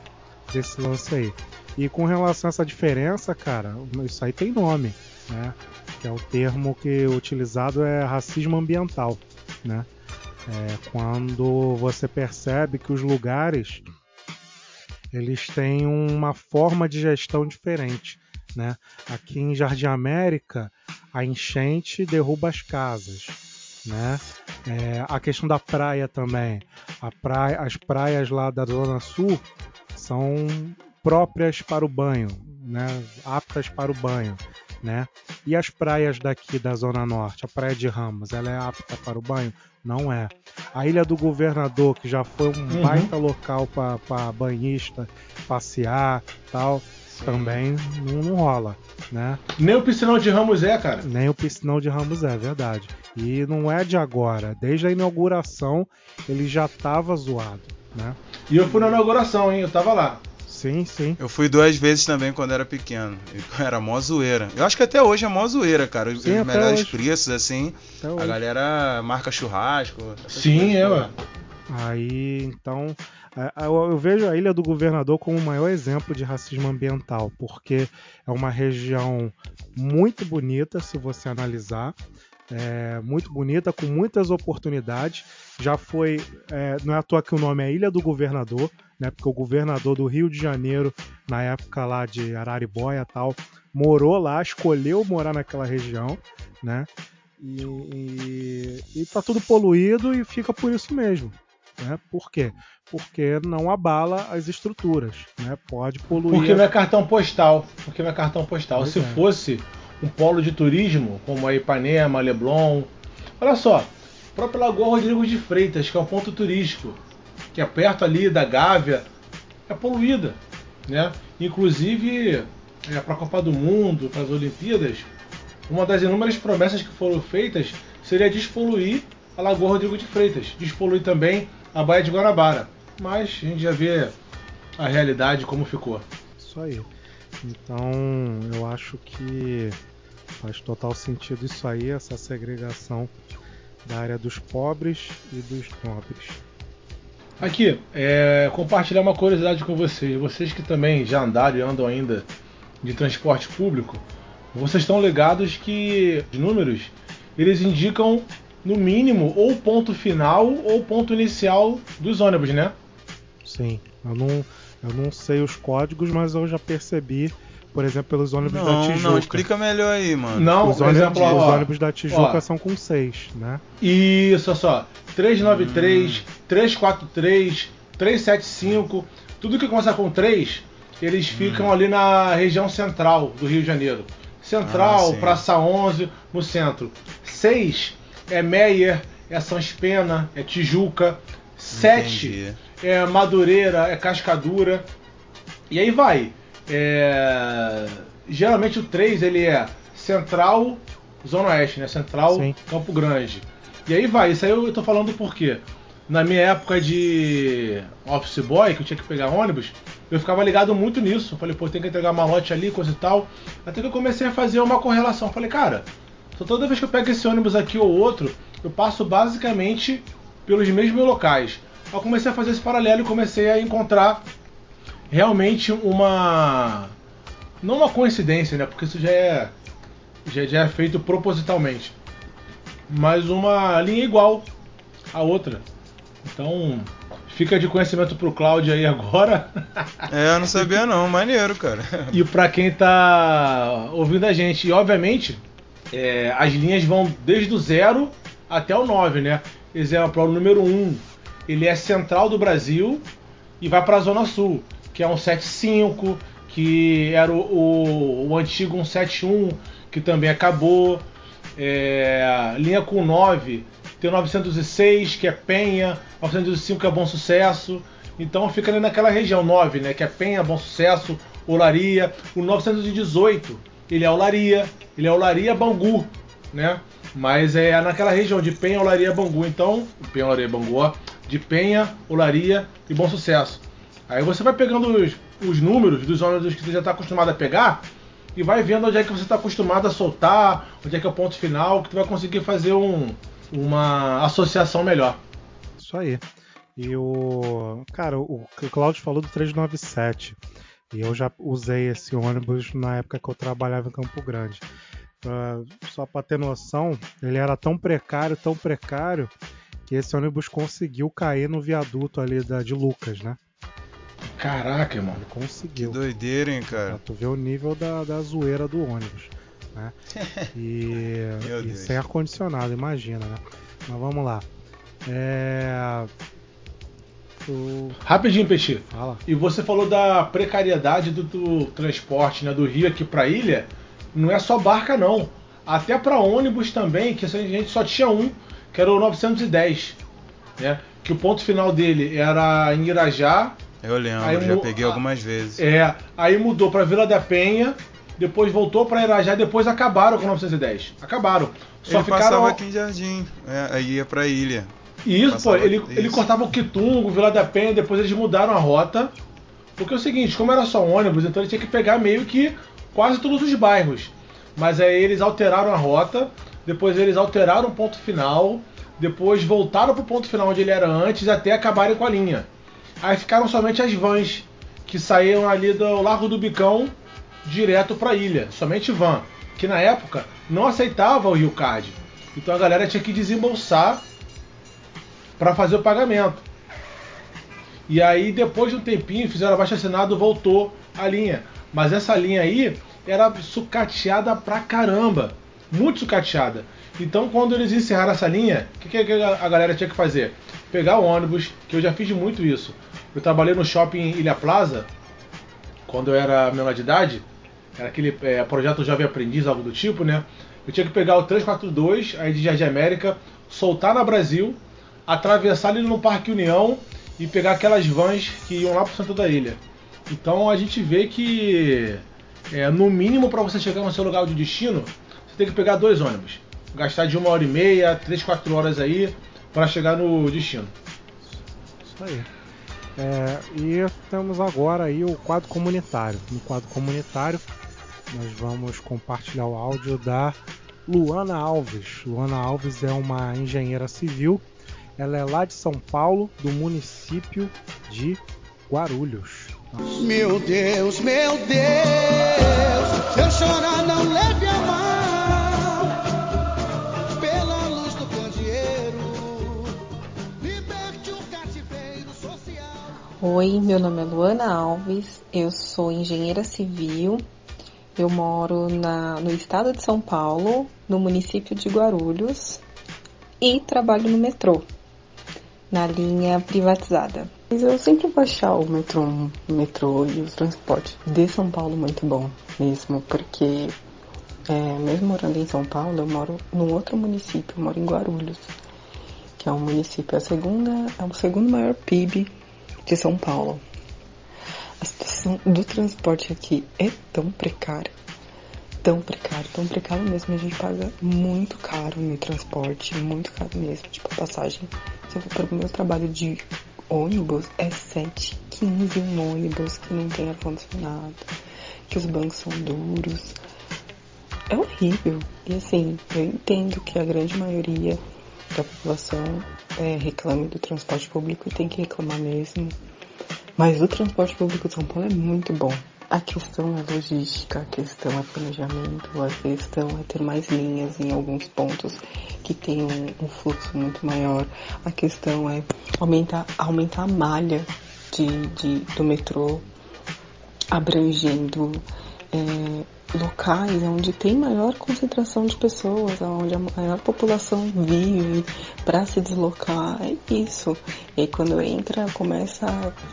desse lance aí. E com relação a essa diferença, cara, isso aí tem nome, né? Que é o termo que é utilizado é racismo ambiental, né? É quando você percebe que os lugares eles têm uma forma de gestão diferente, né? Aqui em Jardim América, a enchente derruba as casas, né? É, a questão da praia também, praia, as praias lá da Zona Sul são próprias para o banho, né? Aptas para o banho, né? E as praias daqui da Zona Norte, a Praia de Ramos, ela é apta para o banho? Não é. A Ilha do Governador, que já foi um Uhum. baita local para banhista passear tal, também não, não rola, né? Nem o piscinão de Ramos é, cara. Nem o piscinão de Ramos é, verdade. E não é de agora. Desde a inauguração ele já estava zoado, né? E eu fui na inauguração, hein? Eu tava lá. Sim, sim. Eu fui duas vezes também quando era pequeno. E [LAUGHS] Era mó zoeira. Eu acho que até hoje é mó zoeira, cara. Os, Sim, os melhores hoje. preços, assim. Até A hoje. galera marca churrasco. Sim, é, ué. Aí, então, é, eu, eu vejo a Ilha do Governador como o maior exemplo de racismo ambiental, porque é uma região muito bonita, se você analisar, é, muito bonita, com muitas oportunidades. Já foi, é, não é à toa que o nome é Ilha do Governador, né? Porque o governador do Rio de Janeiro, na época lá de Araribóia e tal, morou lá, escolheu morar naquela região, né? E, e, e tá tudo poluído e fica por isso mesmo. Né? Por quê? Porque não abala as estruturas. Né? Pode poluir. Porque não é cartão postal. Porque não é cartão postal. Pois Se é. fosse um polo de turismo, como a Ipanema, Leblon. Olha só, a própria Lagoa Rodrigo de Freitas, que é um ponto turístico, que é perto ali da Gávea, é poluída. Né? Inclusive, é, para a Copa do Mundo, para as Olimpíadas, uma das inúmeras promessas que foram feitas seria despoluir a Lagoa Rodrigo de Freitas, despoluir também a Baía de Guanabara. Mas a gente já vê a realidade como ficou. Isso aí. Então, eu acho que faz total sentido isso aí, essa segregação da área dos pobres e dos nobres. Aqui, é, compartilhar uma curiosidade com vocês. Vocês que também já andaram e andam ainda de transporte público, vocês estão ligados que os números eles indicam no mínimo ou ponto final ou ponto inicial dos ônibus, né? Sim, eu não, eu não sei os códigos, mas eu já percebi, por exemplo, pelos ônibus da Não, Tijuca. não, explica melhor aí, mano. Não, os ônibus, exemplo, os ó, ônibus da Tijuca ó. são com 6, né? Isso, olha só. 393, 343, 375, tudo que começa com 3, eles ficam ali na região central do Rio de Janeiro. Central, Ah. Praça 11, no centro. 6 é Meyer, é Sans Pena, é Tijuca. 7 Entendi. é Madureira, é Cascadura. E aí vai. É, Geralmente o 3 ele é Central, Zona Oeste, né? Central, Sim. Campo Grande. E aí vai, isso aí eu tô falando por quê? na minha época de office boy, que eu tinha que pegar ônibus, eu ficava ligado muito nisso. Falei, pô, tem que entregar malote ali, coisa e tal. Até que eu comecei a fazer uma correlação. Falei, cara, toda vez que eu pego esse ônibus aqui ou outro, eu passo basicamente pelos mesmos locais. Eu comecei a fazer esse paralelo e comecei a encontrar realmente uma. Não uma coincidência, né? Porque isso já é, já, já é feito propositalmente. Mas uma linha igual à outra. Então, fica de conhecimento pro Cláudio aí agora. [LAUGHS] É, eu não sabia não, maneiro, cara. E para quem tá ouvindo a gente, e obviamente, é, as linhas vão desde o zero até o 9, né? Exemplo, o número 1, ele é central do Brasil e vai para a Zona Sul, que é um 75, que era o, o, o antigo 171, que também acabou. É, linha com 9 tem o 906, que é Penha, 905 que é Bom Sucesso. Então fica ali naquela região 9, né, que é Penha, Bom Sucesso, Olaria. O 918, ele é Olaria, ele é Olaria Bangu, né? Mas é naquela região de Penha, Olaria, Bangu. Então, Penha, Olaria, Bangu, ó, de Penha, Olaria e Bom Sucesso. Aí você vai pegando os, os números dos ônibus que você já está acostumado a pegar e vai vendo onde é que você está acostumado a soltar, onde é que é o ponto final, que tu vai conseguir fazer um, uma associação melhor. Isso aí. E o. Cara, o, Claudio falou do 397. E eu já usei esse ônibus na época que eu trabalhava em Campo Grande. Uh, só para ter noção, ele era tão precário, tão precário, que esse ônibus conseguiu cair no viaduto ali da, de Lucas, né? Caraca, mano. Ele conseguiu. Que doideira, hein, cara. Pra tu ver o nível da, da zoeira do ônibus. Né? [LAUGHS] E, e sem ar-condicionado, imagina, né? Mas vamos lá. É... O... Rapidinho, Peixe. Fala. E você falou da precariedade do, do transporte né, do Rio aqui para ilha. Não é só barca, não. Até para ônibus também, que a gente só tinha um, que era o 910. Né? Que o ponto final dele era em Irajá. Eu lembro, aí, já peguei algumas vezes. É, aí mudou para Vila da Penha, depois voltou para Irajá, depois acabaram com o 910. Acabaram. Só ele ficaram... passava aqui em Jardim, é, aí ia pra ilha. Isso, pô, ele, isso. ele cortava o Quitungo, Vila da Penha, depois eles mudaram a rota. Porque é o seguinte, como era só ônibus, então ele tinha que pegar meio que quase todos os bairros. Mas aí eles alteraram a rota, depois eles alteraram o ponto final, depois voltaram pro ponto final onde ele era antes até acabarem com a linha. Aí ficaram somente as vans, que saíam ali do Largo do Bicão direto para a ilha, somente van, que na época não aceitava o Rio Card. Então a galera tinha que desembolsar para fazer o pagamento. E aí depois de um tempinho fizeram abaixo assinado, voltou a linha. Mas essa linha aí era sucateada pra caramba, muito sucateada. Então quando eles encerraram essa linha, o que, que a galera tinha que fazer? Pegar o ônibus, que eu já fiz muito isso. Eu trabalhei no shopping Ilha Plaza, quando eu era menor de idade, era aquele é, projeto Jovem Aprendiz, algo do tipo, né? Eu tinha que pegar o 342, aí de Jardim América, soltar na Brasil, atravessar ali no Parque União e pegar aquelas vans que iam lá pro centro da ilha. Então a gente vê que, é, no mínimo, para você chegar no seu lugar de destino, você tem que pegar dois ônibus. Gastar de uma hora e meia, três, quatro horas aí para chegar no destino. Isso aí. É, e temos agora aí o quadro comunitário. No quadro comunitário, nós vamos compartilhar o áudio da Luana Alves. Luana Alves é uma engenheira civil. Ela é lá de São Paulo, do município de Guarulhos. Nossa. Meu Deus, meu Deus, eu chorar não leve a Oi, meu nome é Luana Alves, eu sou engenheira civil eu moro na, no estado de São Paulo, no município de Guarulhos, e trabalho no metrô, na linha privatizada. Eu sempre vou achar o metrô, o metrô e o transporte de São Paulo muito bom mesmo, porque é, mesmo morando em São Paulo, eu moro num outro município, eu moro em Guarulhos, que é um município, a segunda, é o segundo maior PIB de São Paulo. A situação do transporte aqui é tão precária tão precário, tão precário mesmo. A gente paga muito caro no transporte, muito caro mesmo. Tipo, a passagem, se eu for para o meu trabalho de ônibus, é 7,15 um ônibus que não tem ar-condicionado, que os bancos são duros. É horrível. E assim, eu entendo que a grande maioria da população é, reclame do transporte público e tem que reclamar mesmo. Mas o transporte público de São Paulo é muito bom. A questão é logística, a questão é planejamento, a questão é ter mais linhas em alguns pontos que tem um, um fluxo muito maior. A questão é aumentar, aumentar a malha de, de do metrô, abrangendo é, locais onde tem maior concentração de pessoas, onde a maior população vive para se deslocar, é isso. E aí quando entra, começa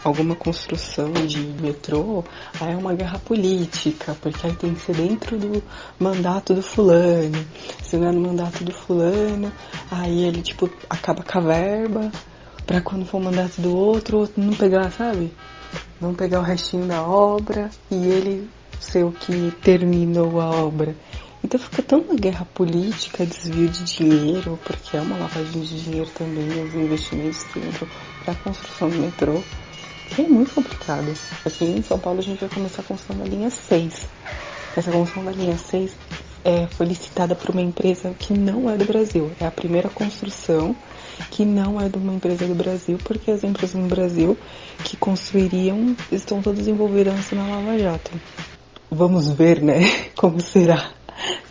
alguma construção de metrô, aí é uma guerra política, porque aí tem que ser dentro do mandato do fulano. Se não é no mandato do fulano, aí ele tipo acaba com a verba, para quando for o mandato do outro, o outro não pegar, sabe? Não pegar o restinho da obra e ele ser o que terminou a obra. Então fica tão uma guerra política, desvio de dinheiro, porque é uma lavagem de dinheiro também, os investimentos que entram para a construção do metrô, que é muito complicado. Aqui em São Paulo a gente vai começar a construção da linha 6. Essa construção da linha 6 é, foi licitada por uma empresa que não é do Brasil. É a primeira construção que não é de uma empresa do Brasil, porque as empresas no Brasil que construiriam estão todas envolvidas na Lava Jato. Vamos ver, né? [LAUGHS] Como será?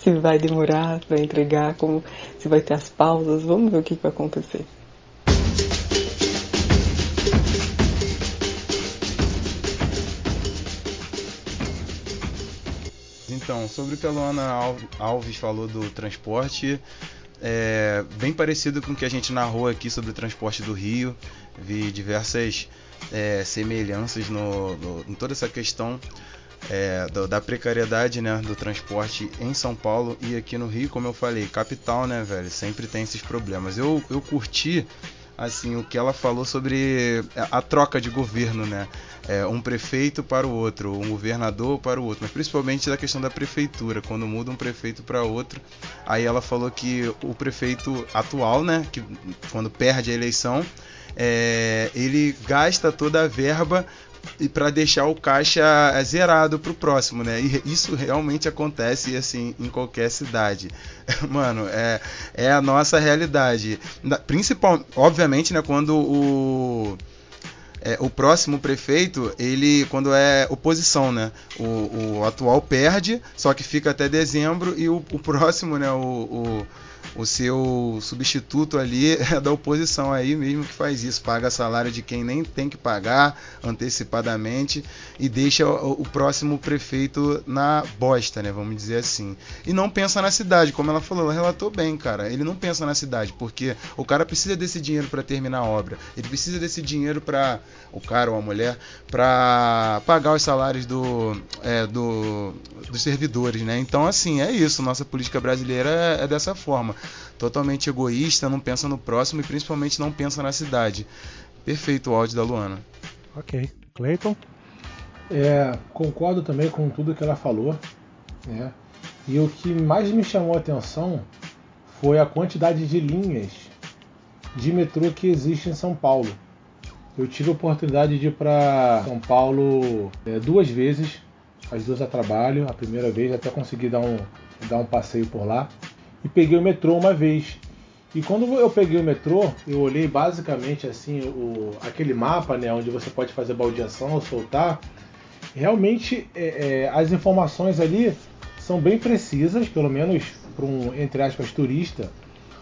Se vai demorar para entregar, como se vai ter as pausas. Vamos ver o que vai acontecer. Então, sobre o que a Luana Alves falou do transporte, é bem parecido com o que a gente narrou aqui sobre o transporte do Rio. Vi diversas é, semelhanças no, no, em toda essa questão é, do, da precariedade né, do transporte em São Paulo e aqui no Rio, como eu falei, capital, né, velho? Sempre tem esses problemas. Eu, eu curti assim o que ela falou sobre a, troca de governo, né? É, um prefeito para o outro, um governador para o outro, mas principalmente da questão da prefeitura, quando muda um prefeito para outro. Aí ela falou que o prefeito atual, né, que quando perde a eleição, é, ele gasta toda a verba e para deixar o caixa zerado para o próximo, né? E isso realmente acontece assim em qualquer cidade, [LAUGHS] mano. É, é a nossa realidade. Principal, obviamente, né? Quando o é, o próximo prefeito, ele, quando é oposição, né? O, o atual perde, só que fica até dezembro, e o, o próximo, né? o, o o seu substituto ali [LAUGHS] é da oposição aí mesmo que faz isso, paga salário de quem nem tem que pagar antecipadamente e deixa o, o, próximo prefeito na bosta, né, vamos dizer assim. E não pensa na cidade, como ela falou, ela relatou bem, cara. Ele não pensa na cidade, porque o cara precisa desse dinheiro para terminar a obra. Ele precisa desse dinheiro para o cara ou a mulher para pagar os salários do, é, do dos servidores, né? Então assim, é isso, nossa política brasileira é, é dessa forma totalmente egoísta, não pensa no próximo e principalmente não pensa na cidade. Perfeito o áudio da Luana. Ok. Clayton? É, concordo também com tudo que ela falou. Né? E o que mais me chamou a atenção foi a quantidade de linhas de metrô que existe em São Paulo. Eu tive a oportunidade de ir para São Paulo é, duas vezes, as duas a trabalho. A primeira vez até consegui dar um, dar um passeio por lá e peguei o metrô uma vez. E quando eu peguei o metrô, eu olhei basicamente assim o, aquele mapa, né, onde você pode fazer baldeação ou soltar. Realmente é, é, as informações ali são bem precisas, pelo menos para um entre aspas turista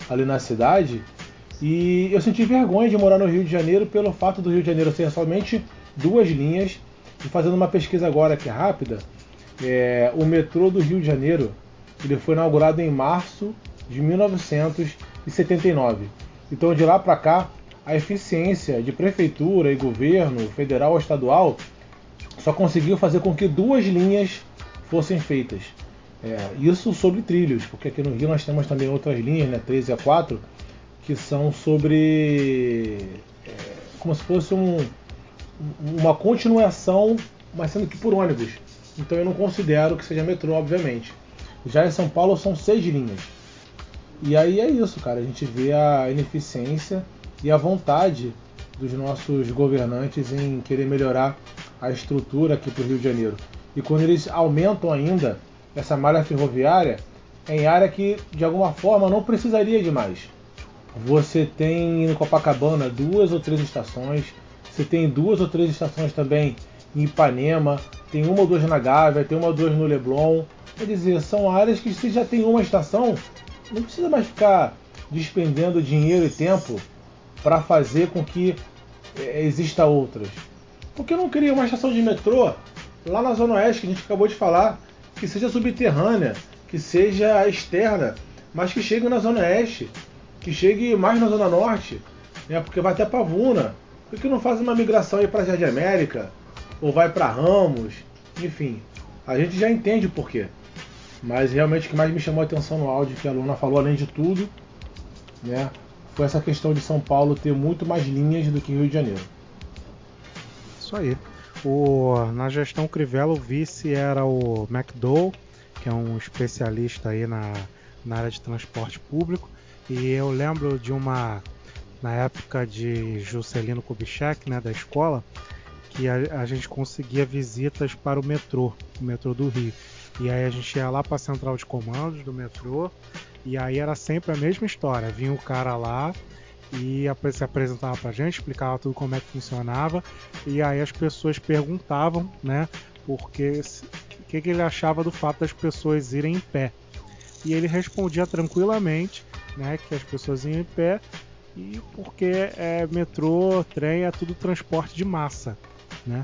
ali na cidade. E eu senti vergonha de morar no Rio de Janeiro pelo fato do Rio de Janeiro ser somente duas linhas. E fazendo uma pesquisa agora aqui rápida, é, o metrô do Rio de Janeiro ele foi inaugurado em março de 1979. Então, de lá para cá, a eficiência de prefeitura e governo, federal ou estadual, só conseguiu fazer com que duas linhas fossem feitas. É, isso sobre trilhos, porque aqui no Rio nós temos também outras linhas, né, 3 e a 4, que são sobre. É, como se fosse um, uma continuação, mas sendo que por ônibus. Então eu não considero que seja metrô, obviamente. Já em São Paulo são seis linhas. E aí é isso, cara. A gente vê a ineficiência e a vontade dos nossos governantes em querer melhorar a estrutura aqui para o Rio de Janeiro. E quando eles aumentam ainda essa malha ferroviária, é em área que de alguma forma não precisaria de mais. Você tem em Copacabana duas ou três estações, você tem duas ou três estações também em Ipanema, tem uma ou duas na Gávea, tem uma ou duas no Leblon. Quer dizer, são áreas que se já tem uma estação, não precisa mais ficar despendendo dinheiro e tempo para fazer com que é, exista outras. Por que não cria uma estação de metrô lá na Zona Oeste, que a gente acabou de falar, que seja subterrânea, que seja externa, mas que chegue na Zona Oeste, que chegue mais na Zona Norte, né? porque vai até Pavuna. Por que não faz uma migração aí para Jardim América? Ou vai para Ramos? Enfim, a gente já entende o porquê. Mas realmente o que mais me chamou a atenção no áudio que a Luna falou, além de tudo, né, foi essa questão de São Paulo ter muito mais linhas do que Rio de Janeiro. Isso aí. O, na gestão Crivella, o vice era o McDowell, que é um especialista aí na, na área de transporte público. E eu lembro de uma, na época de Juscelino Kubitschek, né, da escola, que a, a gente conseguia visitas para o metrô, o metrô do Rio. E aí a gente ia lá para a central de comandos do metrô, e aí era sempre a mesma história. Vinha o cara lá e se apresentava pra gente, explicava tudo como é que funcionava, e aí as pessoas perguntavam, né, porque o que, que ele achava do fato das pessoas irem em pé. E ele respondia tranquilamente, né, que as pessoas iam em pé e porque é metrô, trem, é tudo transporte de massa, né?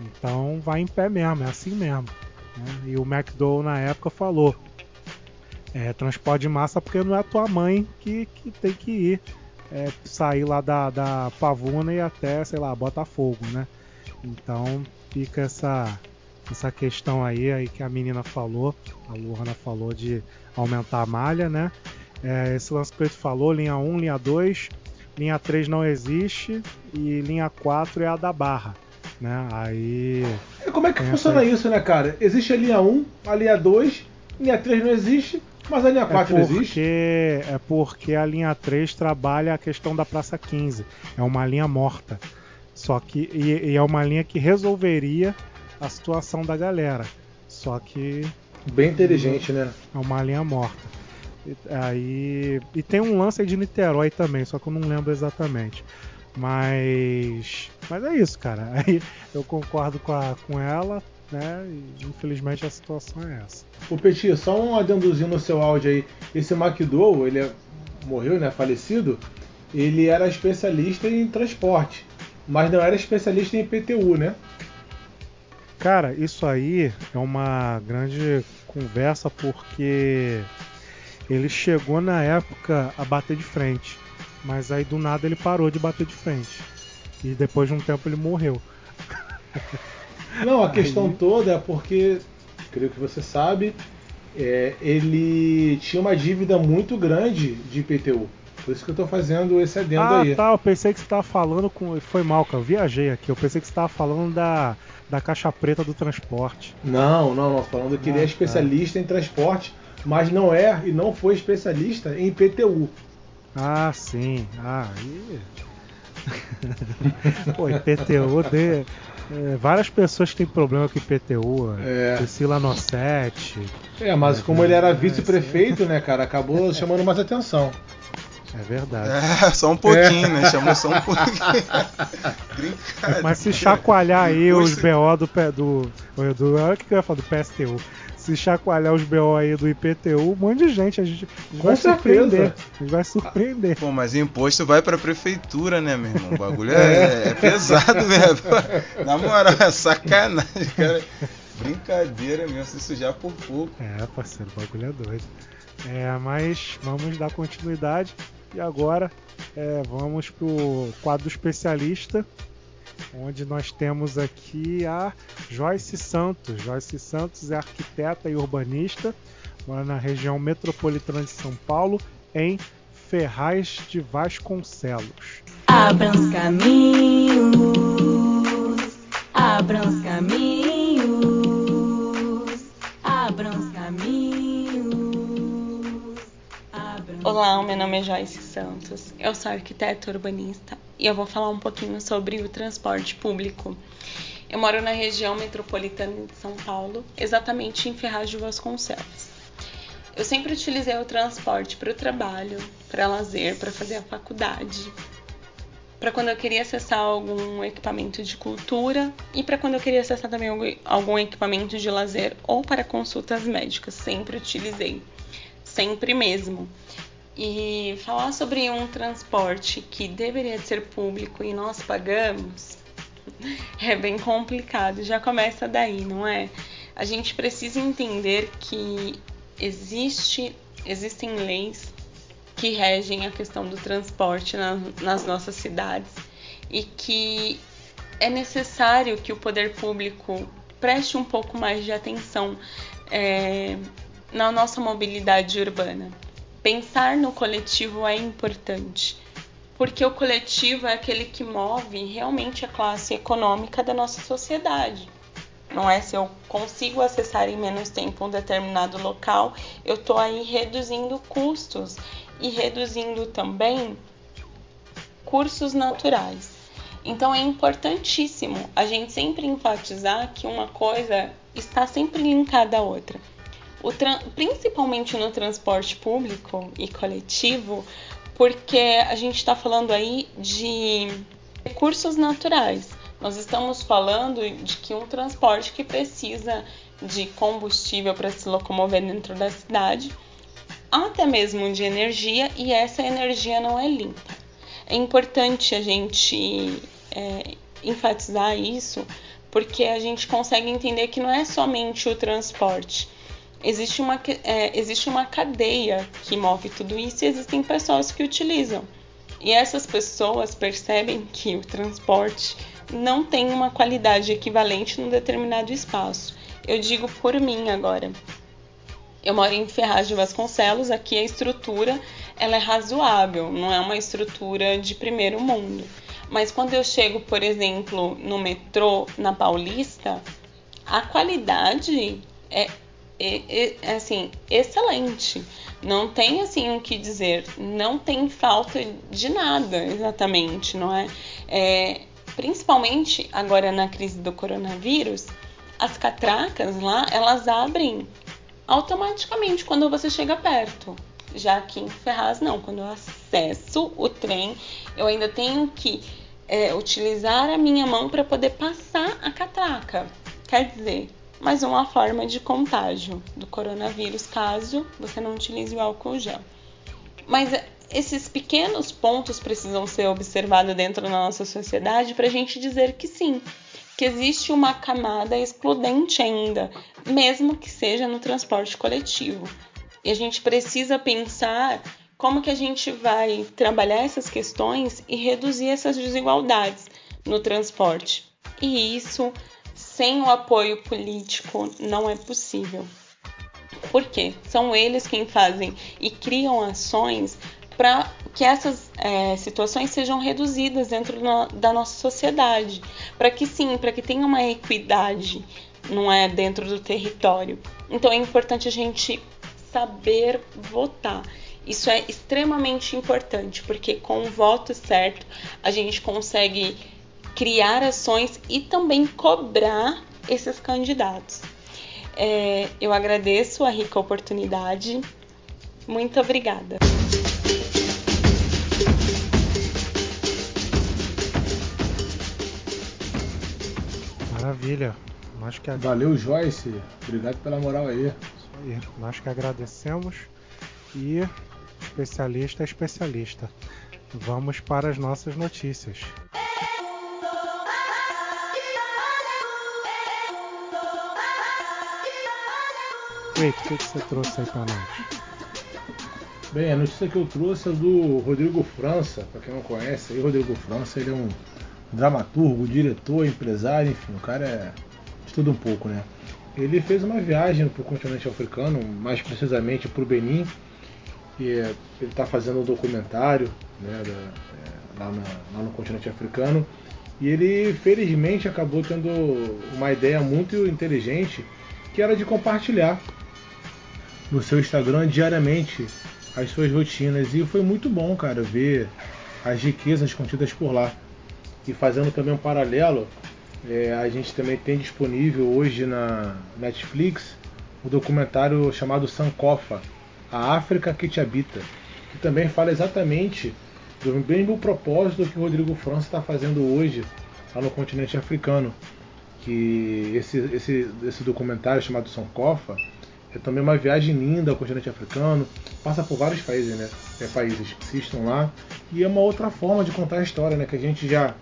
Então vai em pé mesmo, é assim mesmo. Né? E o McDowell na época falou: é, transporte de massa porque não é a tua mãe que, que tem que ir é, sair lá da, da Pavuna e até, sei lá, Botafogo, né? Então fica essa, essa questão aí, aí que a menina falou, a Luana falou de aumentar a malha, né? É, esse lance que ele falou, linha 1, linha 2, linha 3 não existe e linha 4 é a da Barra. Né? Aí. Como é que funciona isso, né, cara? Existe a linha 1, a linha 2, linha 3 não existe, mas a linha 4 é não existe? É porque a linha 3 trabalha a questão da Praça 15. É uma linha morta. Só que. E, e é uma linha que resolveria a situação da galera. Só que. Bem inteligente, né? É uma linha morta. E, aí. E tem um lance aí de Niterói também, só que eu não lembro exatamente. Mas. Mas é isso, cara. [LAUGHS] Aí eu concordo com, a, com ela, né? E infelizmente a situação é essa. O Petit, só um adendozinho no seu áudio aí. Esse McDowell, ele é, morreu, né? Falecido. Ele era especialista em transporte, mas não era especialista em IPTU, né? Cara, isso aí é uma grande conversa porque ele chegou na época a bater de frente, mas aí do nada ele parou de bater de frente. E depois de um tempo ele morreu. [LAUGHS] Não, a questão aí... toda é porque, creio que você sabe, é, ele tinha uma dívida muito grande de IPTU. Por isso que eu tô fazendo esse adendo ah, aí. Ah, tá. Eu pensei que você tava falando com. Foi mal, cara. Eu viajei aqui. Eu pensei que você tava falando da, da caixa preta do transporte. Não, não, não. Falando que ah, ele é ah, tá. especialista tá. em transporte, mas não é e não foi especialista em IPTU. Ah, sim. Ah, [LAUGHS] e... Pô, IPTU de... É, várias pessoas têm problema com IPTU. É. Priscila Nossetti. É, mas é, como ele era vice-prefeito, né, cara, acabou [LAUGHS] chamando mais atenção. É verdade. É, só um pouquinho, é. né? Chamou só um pouquinho. [LAUGHS] Mas se chacoalhar aí os BO do, do, do. Olha o que eu ia falar do PSTU se chacoalhar os BO aí do IPTU, um monte de gente. A gente, a gente vai certeza. surpreender. A gente vai surpreender. Pô, mas imposto vai pra prefeitura, né, meu irmão? O bagulho é, é pesado mesmo. [LAUGHS] Na moral, é sacanagem, cara. Brincadeira mesmo, se sujar por pouco. É, parceiro, o bagulho é doido. É, mas vamos dar continuidade. E agora é, vamos pro quadro especialista onde nós temos aqui a Joyce Santos. Joyce Santos é arquiteta e urbanista, mora na região metropolitana de São Paulo, em Ferraz de Vasconcelos. Abram os caminhos, abram os caminhos, abram os caminhos. Olá, meu nome é Joyce Santos, eu sou arquiteta urbanista e eu vou falar um pouquinho sobre o transporte público. Eu moro na região metropolitana de São Paulo, exatamente em Ferraz de Vasconcelos. Eu sempre utilizei o transporte para o trabalho, para lazer, para fazer a faculdade, para quando eu queria acessar algum equipamento de cultura e para quando eu queria acessar também algum equipamento de lazer ou para consultas médicas. Sempre utilizei, sempre mesmo. E falar sobre um transporte que deveria ser público e nós pagamos [LAUGHS] é bem complicado. Já começa daí, não é? A gente precisa entender que existe, existem leis que regem a questão do transporte na, nas nossas cidades e que é necessário que o poder público preste um pouco mais de atenção é, na nossa mobilidade urbana pensar no coletivo é importante, porque o coletivo é aquele que move realmente a classe econômica da nossa sociedade. Não é se eu consigo acessar em menos tempo um determinado local, eu estou aí reduzindo custos e reduzindo também cursos naturais. Então é importantíssimo a gente sempre enfatizar que uma coisa está sempre linkada à outra principalmente no transporte público e coletivo, porque a gente está falando aí de recursos naturais. Nós estamos falando de que um transporte que precisa de combustível para se locomover dentro da cidade, até mesmo de energia, e essa energia não é limpa. É importante a gente é, enfatizar isso, porque a gente consegue entender que não é somente o transporte, existe uma, é, existe uma cadeia que move tudo isso e existem pessoas que utilizam. E essas pessoas percebem que o transporte não tem uma qualidade equivalente num determinado espaço. Eu digo por mim agora. Eu moro em Ferraz de Vasconcelos, aqui a estrutura ela é razoável, não é uma estrutura de primeiro mundo. Mas quando eu chego, por exemplo, no metrô na Paulista, a qualidade é assim, excelente. Não tem assim o que dizer. Não tem falta de nada, exatamente, não é? é principalmente agora na crise do coronavírus, as catracas lá, elas abrem automaticamente quando você chega perto. Já aqui em Ferraz, não. Quando eu acesso o trem, eu ainda tenho que é, utilizar a minha mão para poder passar a catraca. Quer dizer, mais uma forma de contágio do coronavírus, caso você não utilize o álcool gel. Mas eh, esses pequenos pontos precisam ser observados dentro da nossa sociedade para a gente dizer que sim, que existe uma camada excludente ainda, mesmo que seja no transporte coletivo. E a gente precisa pensar como que a gente vai trabalhar essas questões e reduzir essas desigualdades no transporte. E isso sem o apoio político não é possível. Por quê? São eles quem fazem e criam ações para que essas é, situações sejam reduzidas dentro da nossa sociedade, para que sim, para que tenha uma equidade, não é dentro do território. Então é importante a gente saber votar. Isso é extremamente importante, porque com o voto certo a gente consegue criar ações e também cobrar esses candidatos. É, eu agradeço a rica oportunidade. Muito obrigada. Maravilha. Nós que Valeu, Joyce. Obrigado pela moral aí. Isso aí. Nós que agradecemos. E especialista é especialista. Vamos para as nossas notícias. O que, você trouxe aí para nós? Bem, a notícia que eu trouxe é do Rodrigo França, para quem não conhece, aí Rodrigo França ele é um dramaturgo, diretor, empresário, enfim, o cara é de tudo um pouco, né? Ele fez uma viagem para o continente africano, mais precisamente para o Benin, e ele está fazendo um documentário né, da, é, lá, na, lá no continente africano, e ele felizmente acabou tendo uma ideia muito inteligente que era de compartilhar no seu Instagram diariamente as suas rotinas. E foi muito bom, cara, ver as riquezas contidas por lá. E fazendo também um paralelo, é, a gente também tem disponível hoje na Netflix o um documentário chamado Sankofa, A África que te habita, que também fala exatamente do mesmo propósito que o Rodrigo França está fazendo hoje lá no continente africano. Que esse, esse, esse documentário chamado Sankofa é também uma viagem linda ao continente africano, passa por vários países, né? É, países que estão lá. E é uma outra forma de contar a história, né? Que a gente já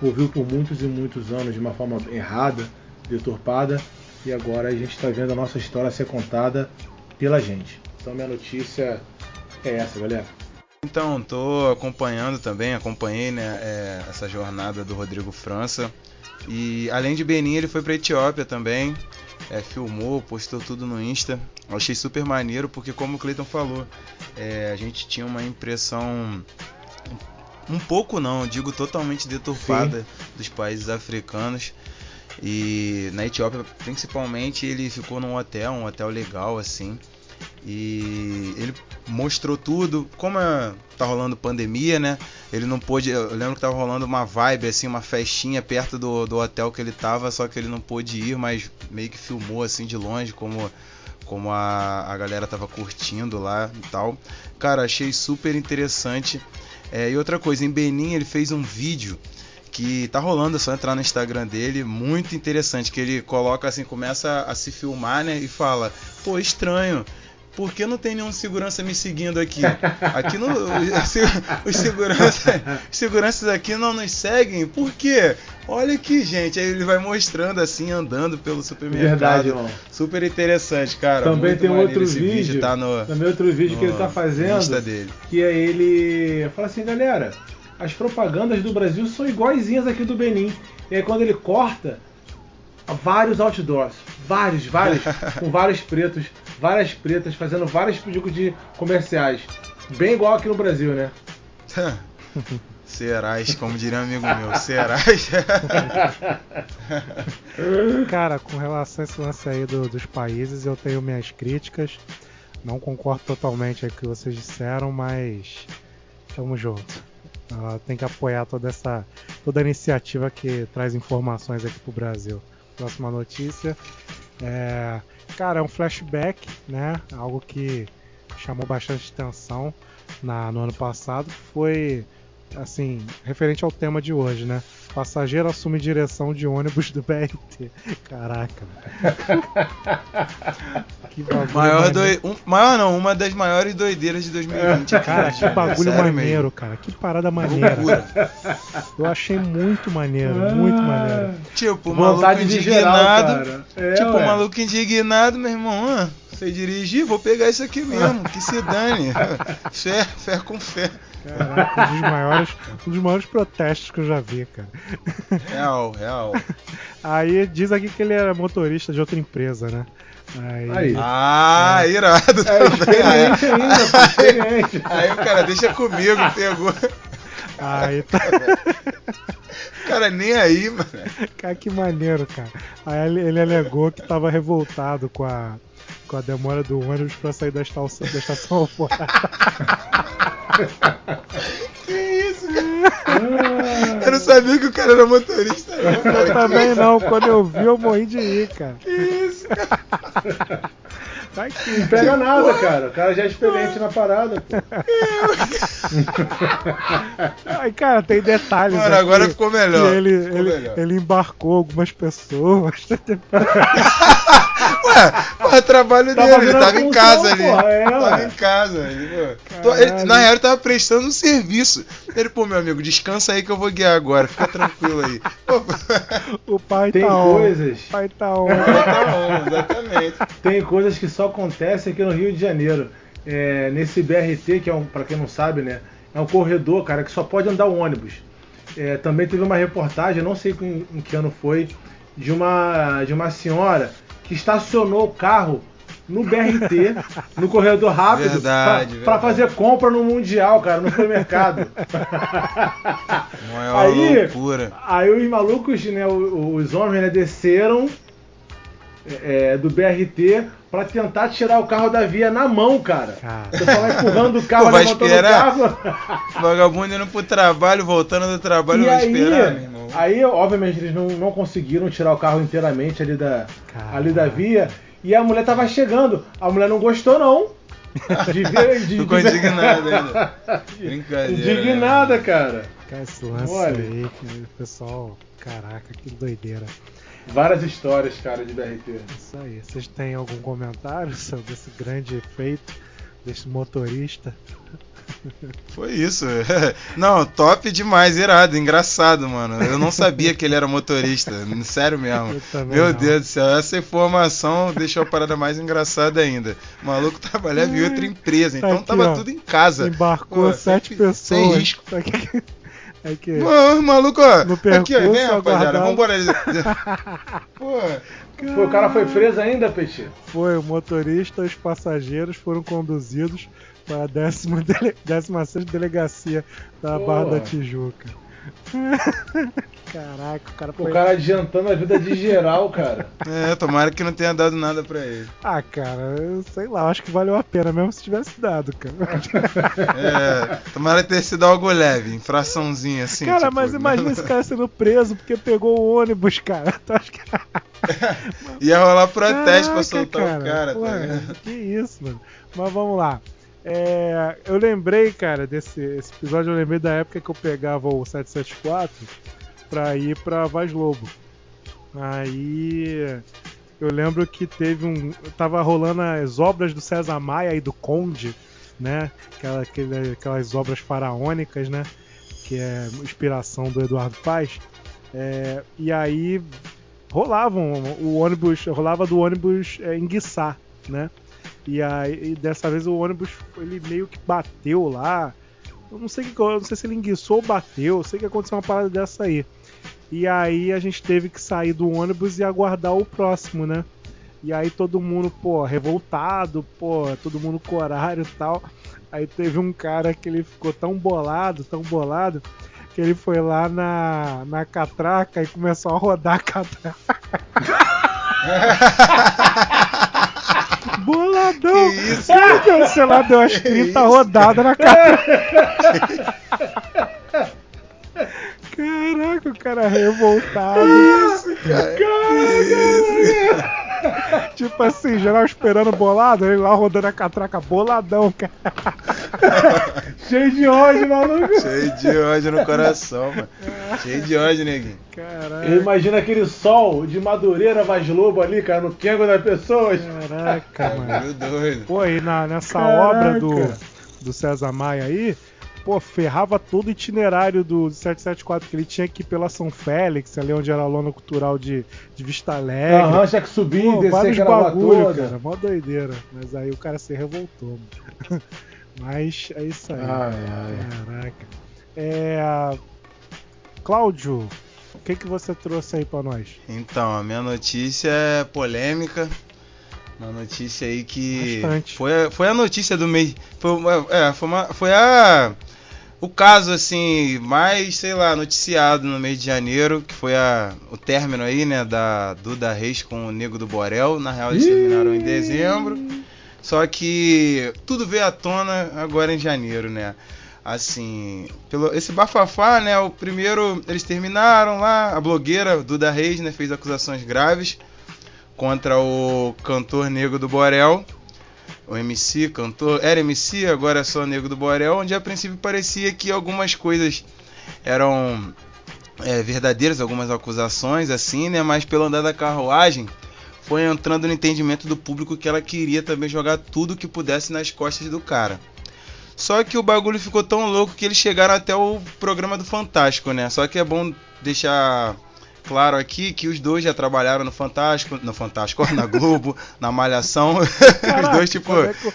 ouviu por muitos e muitos anos de uma forma errada, deturpada, e agora a gente está vendo a nossa história ser contada pela gente. Então minha notícia é essa, galera. Então, tô acompanhando também, acompanhei né, é, essa jornada do Rodrigo França. E além de Benin, ele foi para Etiópia também. É, filmou, postou tudo no Insta. Eu achei super maneiro porque, como o Cleiton falou, é, a gente tinha uma impressão um pouco não, digo totalmente deturpada Sim. dos países africanos. E na Etiópia, principalmente, ele ficou num hotel, um hotel legal assim. E ele mostrou tudo. Como é, tá rolando pandemia, né? Ele não pôde. Eu lembro que tava rolando uma vibe, assim, uma festinha perto do, do hotel que ele tava, só que ele não pôde ir, mas meio que filmou assim de longe, como, como a, a galera tava curtindo lá e tal. Cara, achei super interessante. É, e outra coisa, em Benin ele fez um vídeo que tá rolando, é só entrar no Instagram dele, muito interessante, que ele coloca assim, começa a se filmar, né, e fala: "Pô, estranho, por que não tem nenhum segurança me seguindo aqui? Aqui no, os, segurança, os seguranças aqui não nos seguem. Por quê? Olha aqui, gente. Aí ele vai mostrando assim, andando pelo supermercado. Verdade, irmão. Super interessante, cara. Também Muito tem outro vídeo. vídeo tá no, também outro vídeo que ele tá fazendo. Dele. Que é ele. Fala assim, galera. As propagandas do Brasil são iguaizinhas aqui do Benin. E aí quando ele corta, vários outdoors, vários, vários, [LAUGHS] com vários pretos, várias pretas, fazendo vários tipos de comerciais. Bem igual aqui no Brasil, né? [LAUGHS] Serás, como diria um amigo meu, serás. [LAUGHS] Cara, com relação a esse lance aí do, dos países, eu tenho minhas críticas. Não concordo totalmente com o que vocês disseram, mas tamo junto. Ela tem que apoiar toda essa toda a iniciativa que traz informações aqui pro Brasil. Próxima notícia. É, cara, é um flashback, né? Algo que chamou bastante atenção na, no ano passado. Foi, assim, referente ao tema de hoje, né? Passageiro assume direção de ônibus do BRT. Caraca. que bagulho maior, doi... um... maior não, uma das maiores doideiras de 2020. Cara, que bagulho Sério maneiro, mesmo? cara. Que parada maneira. Eu achei muito maneiro, muito maneiro. Tipo, maluco indignado. Geral, é, tipo, ué. maluco indignado, meu irmão. Ah, sei dirigir, vou pegar isso aqui mesmo. Que se dane. [LAUGHS] fé, fé com fé. Caraca, um dos, maiores, um dos maiores protestos que eu já vi, cara. Real, real. Aí diz aqui que ele era motorista de outra empresa, né? Aí, aí. Ah, é. irado. É experiente ainda, pô, experiente. Aí o cara deixa comigo, pegou. Aí tá. Cara, nem aí, mano. Cara, que maneiro, cara. Aí ele, ele alegou que tava revoltado com a, com a demora do ônibus pra sair da estação, da estação Alvorada. que isso, cara? Eu não sabia que o cara era motorista. Cara. Eu também não. Quando eu vi, eu morri de rir, cara. Que isso, cara? Tá aqui, não pega nada, cara. O cara já é experiente na parada, pô. [LAUGHS] Ai, cara, tem detalhes. Mano, aqui, agora ficou melhor. Ele, ficou ele, melhor. ele embarcou algumas pessoas. Ué, o trabalho Tá dele, ele fazendo tava em casa ali. porra, é, tava ué. em casa. Ele- na real, ele tava prestando um serviço. Ele, pô, meu amigo, descansa aí que eu vou guiar agora. Fica tranquilo aí. O pai Tem tá on. coisas. O pai tá on. tá bom, exatamente. Tem coisas que só acontecem aqui no Rio de Janeiro. É, nesse BRT, que é um, para quem não sabe, né? É um corredor, cara, que só pode andar o ônibus. É, também teve uma reportagem, não sei em, em que ano foi, de uma, de uma senhora que estacionou o carro no BRT, no corredor rápido, [LAUGHS] verdade. fazer compra no Mundial, cara, no supermercado. [LAUGHS] Maior [LAUGHS] Aí- loucura. Aí os malucos, né, o- os homens, né, desceram é, do BRT, pra tentar tirar o carro da via na mão, cara. Cara. O pessoal vai empurrando o carro, Pô, vai levantando esperar? o carro. [LAUGHS] Vagabundo indo pro trabalho, voltando do trabalho, E vai aí, esperar, meu irmão. aí, obviamente, eles não, não conseguiram tirar o carro inteiramente ali da, ali da via. E a mulher tava chegando. A mulher não gostou, não. De ver, [LAUGHS] de, Ficou de indignada ainda. [LAUGHS] Brincadeira. Indignada, cara. Cara, esse lance Olha. aí, que o pessoal. Caraca, que doideira. Várias histórias, cara, de BRT. Isso aí. Vocês têm algum comentário sobre esse grande feito desse motorista? [LAUGHS] Foi isso. [LAUGHS] Não, top demais, irado, engraçado, mano. Eu não sabia que ele era motorista, [LAUGHS] sério mesmo. Meu não. Deus do céu, essa informação deixou a parada mais engraçada ainda. O maluco trabalhava em outra empresa, Tá então aqui, tava ó. tudo em casa. Embarcou Pô, sete sem- pessoas. Sem risco. Que- É que... Mano, maluco, ó. No Aqui, ó, vem, rapaziada, vambora. [LAUGHS] Pô, o cara foi preso ainda, Peixe? Foi, o motorista e os passageiros foram conduzidos para a 16 delegacia da Pô. Barra da Tijuca. [LAUGHS] Caraca, o cara O foi. cara adiantando a vida de geral, cara. [LAUGHS] é, tomara que não tenha dado nada pra ele. Ah, cara, eu sei lá, acho que valeu a pena mesmo se tivesse dado, cara. [LAUGHS] É, tomara ter sido algo leve, infraçãozinha assim. cara, tipo, mas imagina esse cara sendo preso porque pegou o ônibus, cara. [LAUGHS] Tu acha que... Ia rolar protesto Caraca, pra soltar o cara, Pô, tá ligado? Que isso, mano. Mas vamos lá. É, eu lembrei, cara, desse esse episódio, eu lembrei da época que eu pegava o 774 pra ir pra Vaz Lobo. Aí eu lembro que teve um. Tava rolando as obras do César Maia e do Conde, né? Aquela, aquele- aquelas obras faraônicas, né? Que é inspiração do Eduardo Paz. É, e aí rolavam o ônibus, rolava do ônibus é, enguiçar, né? E aí e dessa vez o ônibus ele meio que bateu lá. Eu não sei que, não sei se ele enguiçou ou bateu, eu sei que aconteceu uma parada dessa aí. E aí a gente teve que sair do ônibus e aguardar o próximo, né? E aí todo mundo, pô, revoltado, pô, todo mundo com horário e tal. Aí teve um cara que ele ficou tão bolado, tão bolado, que ele foi lá na, na catraca e começou a rodar a catraca. [LAUGHS] Boladão! Que isso? Sei lá, deu umas 30 rodadas na catraca. [LAUGHS] Caraca, o cara revoltado. isso, cara? Tipo assim, geral esperando bolado, ele lá rodando a catraca boladão, cara. [LAUGHS] Cheio de ódio, maluco. Cheio de ódio no coração, mano. Cheio de ódio, neguinho. Caralho. Eu imagino aquele sol de Madureira Vaz Lobo ali, cara, no quengo das pessoas. Caraca, mano. Bagulho doido. Pô, aí na, nessa Caraca. obra do, do César Maia aí, pô, ferrava todo o itinerário do 774, que ele tinha que ir pela São Félix, ali onde era a lona cultural de, de Vista Alegre. Aham, tinha que subir, Pô, descer vários aquela bagulho, toda. cara, mó doideira. Mas aí o cara se revoltou, mano. [LAUGHS] Mas é isso aí. Ai, ai. Caraca. É. Cláudio, o que, que você trouxe aí pra nós? Então, a minha notícia é polêmica. Uma notícia aí que. Bastante. Foi a, foi a notícia do mês. Foi, é, foi, uma, foi a. O caso, assim, mais, sei lá, noticiado no mês de janeiro, que foi a, o término aí, né, da Duda Reis com o Nego do Borel. Na real, eles terminaram em dezembro. Só que tudo veio à tona agora em janeiro, né? Assim, pelo esse bafafá, né? O primeiro eles terminaram lá, a blogueira Duda Reis, né, fez acusações graves contra o cantor Nego do Borel. O MC, cantor, era MC, agora é só Nego do Borel, onde a princípio parecia que algumas coisas eram é, verdadeiras, algumas acusações, assim, né? Mas pelo andar da carruagem, foi entrando no entendimento do público que ela queria também jogar tudo que pudesse nas costas do cara. Só que o bagulho ficou tão louco que eles chegaram até o programa do Fantástico, né? Só que é bom deixar claro aqui que os dois já trabalharam no Fantástico, no Fantástico, [LAUGHS] na Globo, na Malhação. [LAUGHS] os dois, tipo,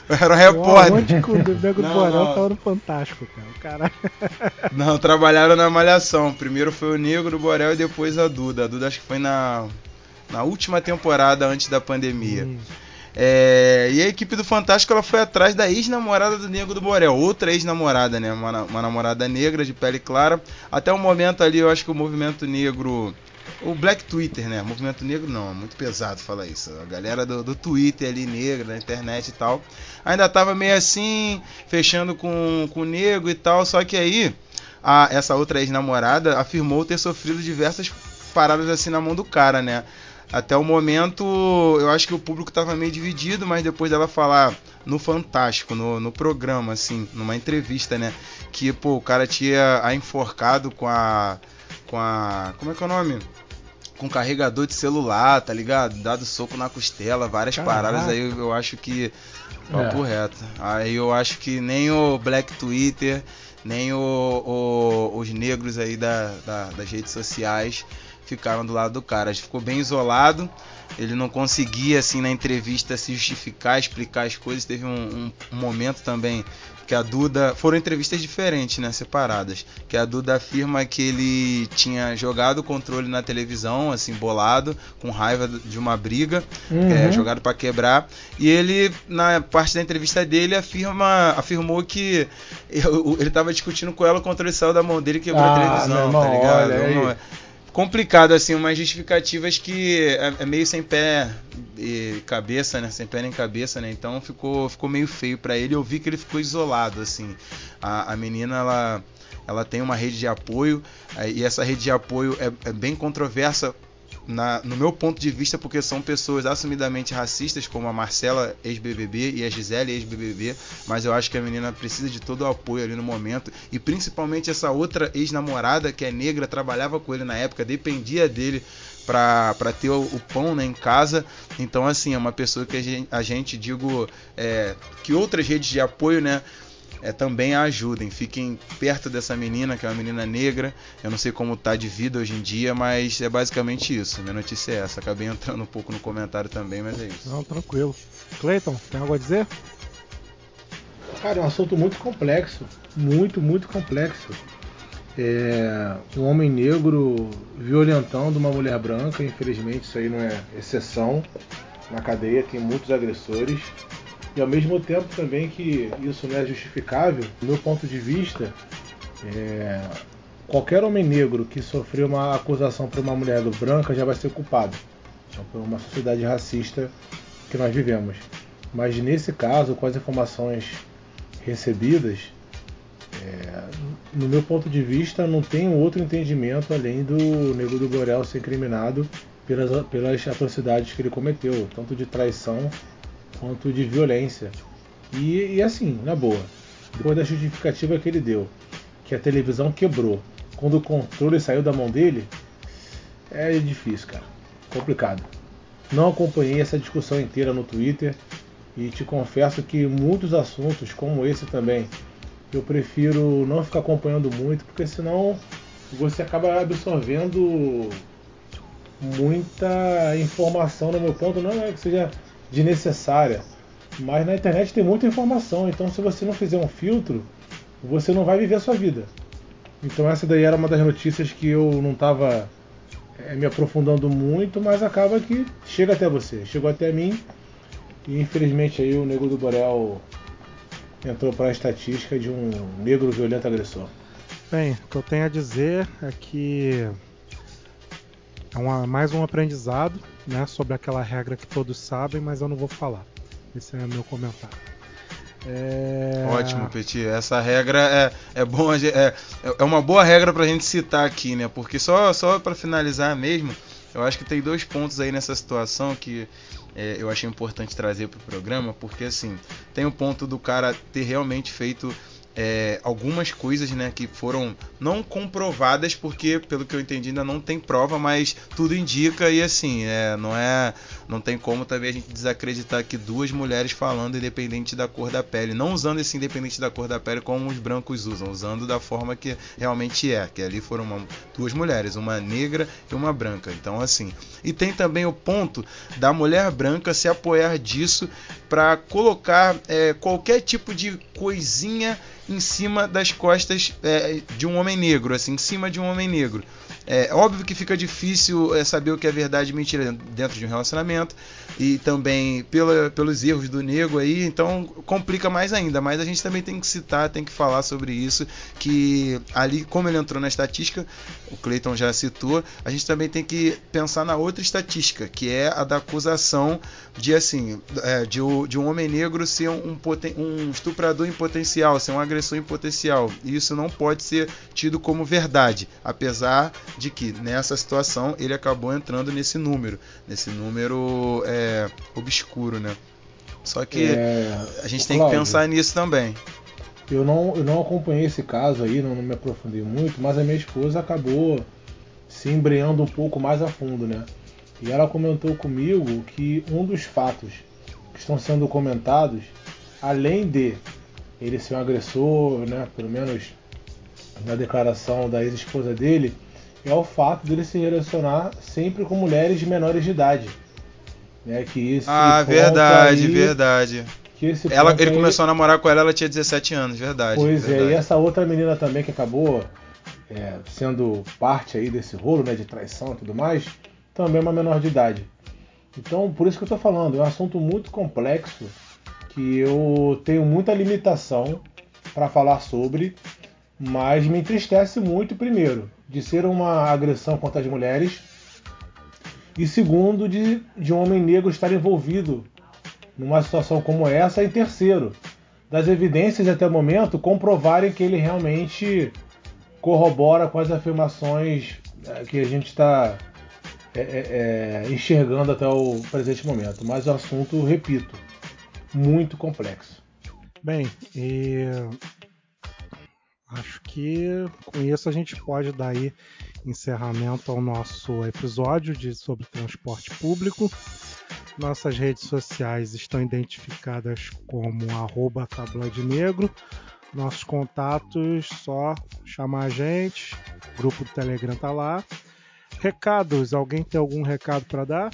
eram repórter. O Nego do Borel tava no Fantástico, cara. O cara. [LAUGHS] Não, trabalharam na Malhação. Primeiro foi o Negro do Borel e depois a Duda. A Duda acho que foi na, na última temporada antes da pandemia. É, e a equipe do Fantástico ela foi atrás da ex-namorada do Negro do Borel, outra ex-namorada, né? Uma, uma namorada negra de pele clara. Até o momento ali, eu acho que o movimento negro o Black Twitter, né? Movimento negro não, é muito pesado falar isso. A galera do, do Twitter ali, negra, da internet e tal, ainda tava meio assim, fechando com, com o negro e tal, só que aí a, essa outra ex-namorada afirmou ter sofrido diversas paradas assim na mão do cara, né? Até o momento, eu acho que o público tava meio dividido, mas depois dela falar no Fantástico, no, no programa, assim, numa entrevista, né? Que, pô, o cara tinha a enforcado com a. Com a. Como é que é o nome? Com carregador de celular, tá ligado? Dado soco na costela, várias Caraca. paradas aí, eu acho que. Papo É. reto. Aí eu acho que nem o Black Twitter, nem o, o- os negros aí da, da- das redes sociais ficaram do lado do cara. Ele ficou bem isolado. Ele não conseguia, assim, na entrevista se justificar, explicar as coisas. Teve um, um- um momento também que a Duda. Foram entrevistas diferentes, né? Separadas. Que a Duda afirma que ele tinha jogado o controle na televisão, assim, bolado, com raiva de uma briga, Uhum. é, jogado para quebrar. E ele, na parte da entrevista dele, afirma, afirmou que eu- ele estava discutindo com ela, o controle saiu da mão dele e quebrou Ah, a televisão, irmão, tá ligado? Complicado, assim, umas justificativas que é, é meio sem pé e cabeça, né? Sem pé nem cabeça, né? Então ficou, ficou meio feio pra ele. Eu vi que ele ficou isolado, assim. A, a menina, ela, ela tem uma rede de apoio e essa rede de apoio é, é bem controversa na- no meu ponto de vista, porque são pessoas assumidamente racistas, como a Marcela, ex-BBB, e a Gisele, ex-BBB, mas eu acho que a menina precisa de todo o apoio ali no momento, e principalmente essa outra ex-namorada, que é negra, trabalhava com ele na época, dependia dele para ter o, o pão né, em casa. Então, assim, é uma pessoa que a gente, a gente digo, é, que outras redes de apoio, né? É, também a ajudem. Fiquem perto dessa menina, que é uma menina negra. Eu não sei como tá de vida hoje em dia, mas é basicamente isso. Minha notícia é essa. Acabei entrando um pouco no comentário também, mas é isso. Não, tranquilo. Cleiton, tem algo a dizer? Cara, é um assunto muito complexo. Muito, muito complexo. É, um homem negro violentando uma mulher branca, infelizmente isso aí não é exceção. Na cadeia tem muitos agressores. E ao mesmo tempo também que isso não é justificável, do meu ponto de vista, é, qualquer homem negro que sofreu uma acusação por uma mulher branca já vai ser culpado. Então, por uma sociedade racista que nós vivemos. Mas nesse caso, com as informações recebidas, é, no meu ponto de vista, não tem outro entendimento além do Nego do Borel ser incriminado pelas, pelas atrocidades que ele cometeu, tanto de traição quanto de violência. E, e assim, na boa, depois da justificativa que ele deu, que a televisão quebrou, quando o controle saiu da mão dele, é difícil, cara. Complicado. Não acompanhei essa discussão inteira no Twitter e te confesso que muitos assuntos, como esse também, eu prefiro não ficar acompanhando muito, porque senão você acaba absorvendo muita informação no meu ponto. Não é que seja desnecessária, mas na internet tem muita informação, então se você não fizer um filtro, você não vai viver a sua vida. Então essa daí era uma das notícias que eu não estava me aprofundando muito, mas acaba que chega até você, chegou até mim e infelizmente aí o Nego do Borel entrou para a estatística de um negro violento agressor. Bem, o que eu tenho a dizer é que é uma- mais um aprendizado né, sobre aquela regra que todos sabem, mas eu não vou falar. Esse é o meu comentário. É... Ótimo, Petit. Essa regra é, é bom, a é, é uma boa regra pra gente citar aqui, né? Porque só, só para finalizar mesmo, eu acho que tem dois pontos aí nessa situação que é, eu achei importante trazer pro programa, porque assim, tem o ponto do cara ter realmente feito é, algumas coisas né, que foram não comprovadas, porque pelo que eu entendi ainda não tem prova, mas tudo indica e assim, é, não é. Não tem como também a gente desacreditar que duas mulheres falando independente da cor da pele, não usando esse independente da cor da pele como os brancos usam, usando da forma que realmente é, que ali foram uma- duas mulheres, uma negra e uma branca. Então assim, e tem também o ponto da mulher branca se apoiar disso para colocar é, qualquer tipo de coisinha em cima das costas é, de um homem negro, assim, em cima de um homem negro. É óbvio que fica difícil é, saber o que é verdade e mentira dentro de um relacionamento, e também pela, pelos erros do nego aí, então complica mais ainda. Mas a gente também tem que citar, tem que falar sobre isso, que ali, como ele entrou na estatística, o Cleiton já citou, a gente também tem que pensar na outra estatística, que é a da acusação de assim, é, de, de, um homem negro ser um, um estuprador em potencial, ser um agressor em potencial. E isso não pode ser tido como verdade, apesar de que nessa situação ele acabou entrando nesse número, nesse número é, obscuro, né? Só que é... a gente tem Cláudio, que pensar nisso também. Eu não, eu não acompanhei esse caso aí, não, não me aprofundei muito, mas a minha esposa acabou se embreando um pouco mais a fundo, né? E ela comentou comigo que um dos fatos que estão sendo comentados, além de ele ser um agressor, né, pelo menos na declaração da ex-esposa dele, é o fato dele se relacionar sempre com mulheres menores de idade. Né, que esse ah, verdade, aí, verdade. Que esse ela, ele aí, começou a namorar com ela, ela tinha 17 anos, verdade. Pois verdade. é, e essa outra menina também que acabou é, sendo parte aí desse rolo né, de traição e tudo mais, também é uma menor de idade. Então, por isso que eu estou falando, é um assunto muito complexo que eu tenho muita limitação para falar sobre, mas me entristece muito, primeiro, de ser uma agressão contra as mulheres, e segundo, de, de um homem negro estar envolvido numa situação como essa, e terceiro, das evidências até o momento comprovarem que ele realmente corrobora com as afirmações é, que a gente está é, é, enxergando até o presente momento. Mas o assunto, repito, muito complexo. Bem, e acho que com isso a gente pode dar aí encerramento ao nosso episódio de, sobre transporte público. Nossas redes sociais estão identificadas como arroba negro. Nossos contatos, só chamar a gente, o grupo do Telegram tá lá. Recados, alguém tem algum recado para dar?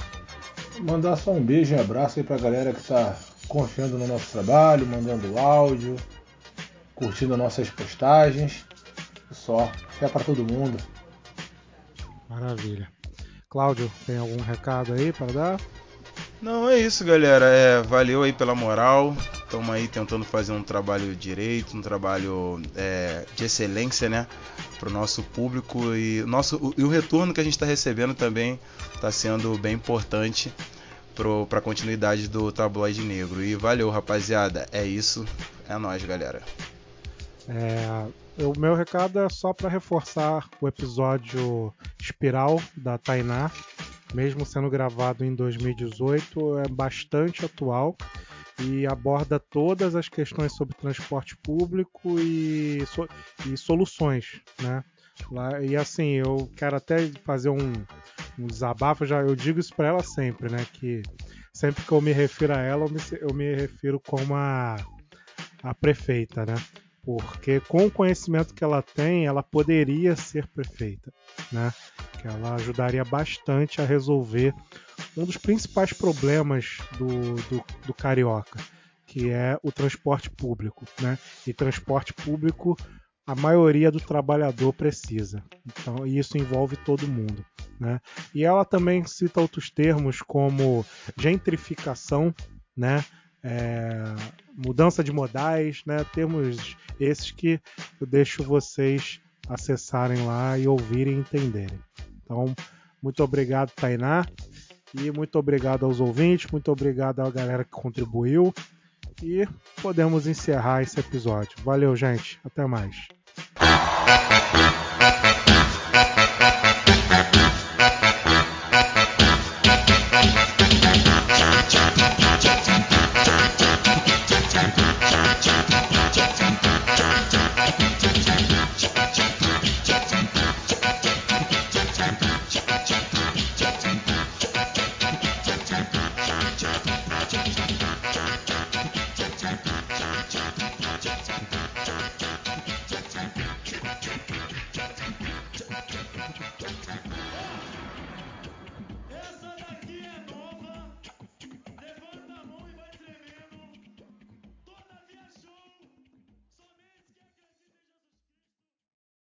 Mandar só um beijo e abraço aí pra galera que tá confiando no nosso trabalho, mandando áudio, curtindo nossas postagens. Só, é para todo mundo. Maravilha. Cláudio, tem algum recado aí para dar? Não, é isso, galera. É, valeu aí pela moral. Estamos aí tentando fazer um trabalho direito, um trabalho é, de excelência, né? Para o nosso público e, nosso, o, e o retorno que a gente está recebendo também está sendo bem importante para a continuidade do tabloide negro. E valeu, rapaziada. É isso. É nós, galera. É, o meu recado é só para reforçar o episódio Espiral da Tainá, mesmo sendo gravado em 2018, é bastante atual e aborda todas as questões sobre transporte público e, so, e soluções, né? Lá, e assim, eu quero até fazer um, um desabafo, já eu digo isso para ela sempre, né? Que sempre que eu me refiro a ela, eu me, eu me refiro como a, a prefeita, né? Porque com o conhecimento que ela tem, ela poderia ser prefeita, né? Que ela ajudaria bastante a resolver um dos principais problemas do, do, do carioca, que é o transporte público, né? E transporte público a maioria do trabalhador precisa. Então, isso envolve todo mundo. Né? E ela também cita outros termos como gentrificação, né? É, mudança de modais, né? termos esses que eu deixo vocês acessarem lá e ouvirem e entenderem. Então, muito obrigado, Tainá. E muito obrigado aos ouvintes, muito obrigado à galera que contribuiu. E podemos encerrar esse episódio. Valeu, gente. Até mais.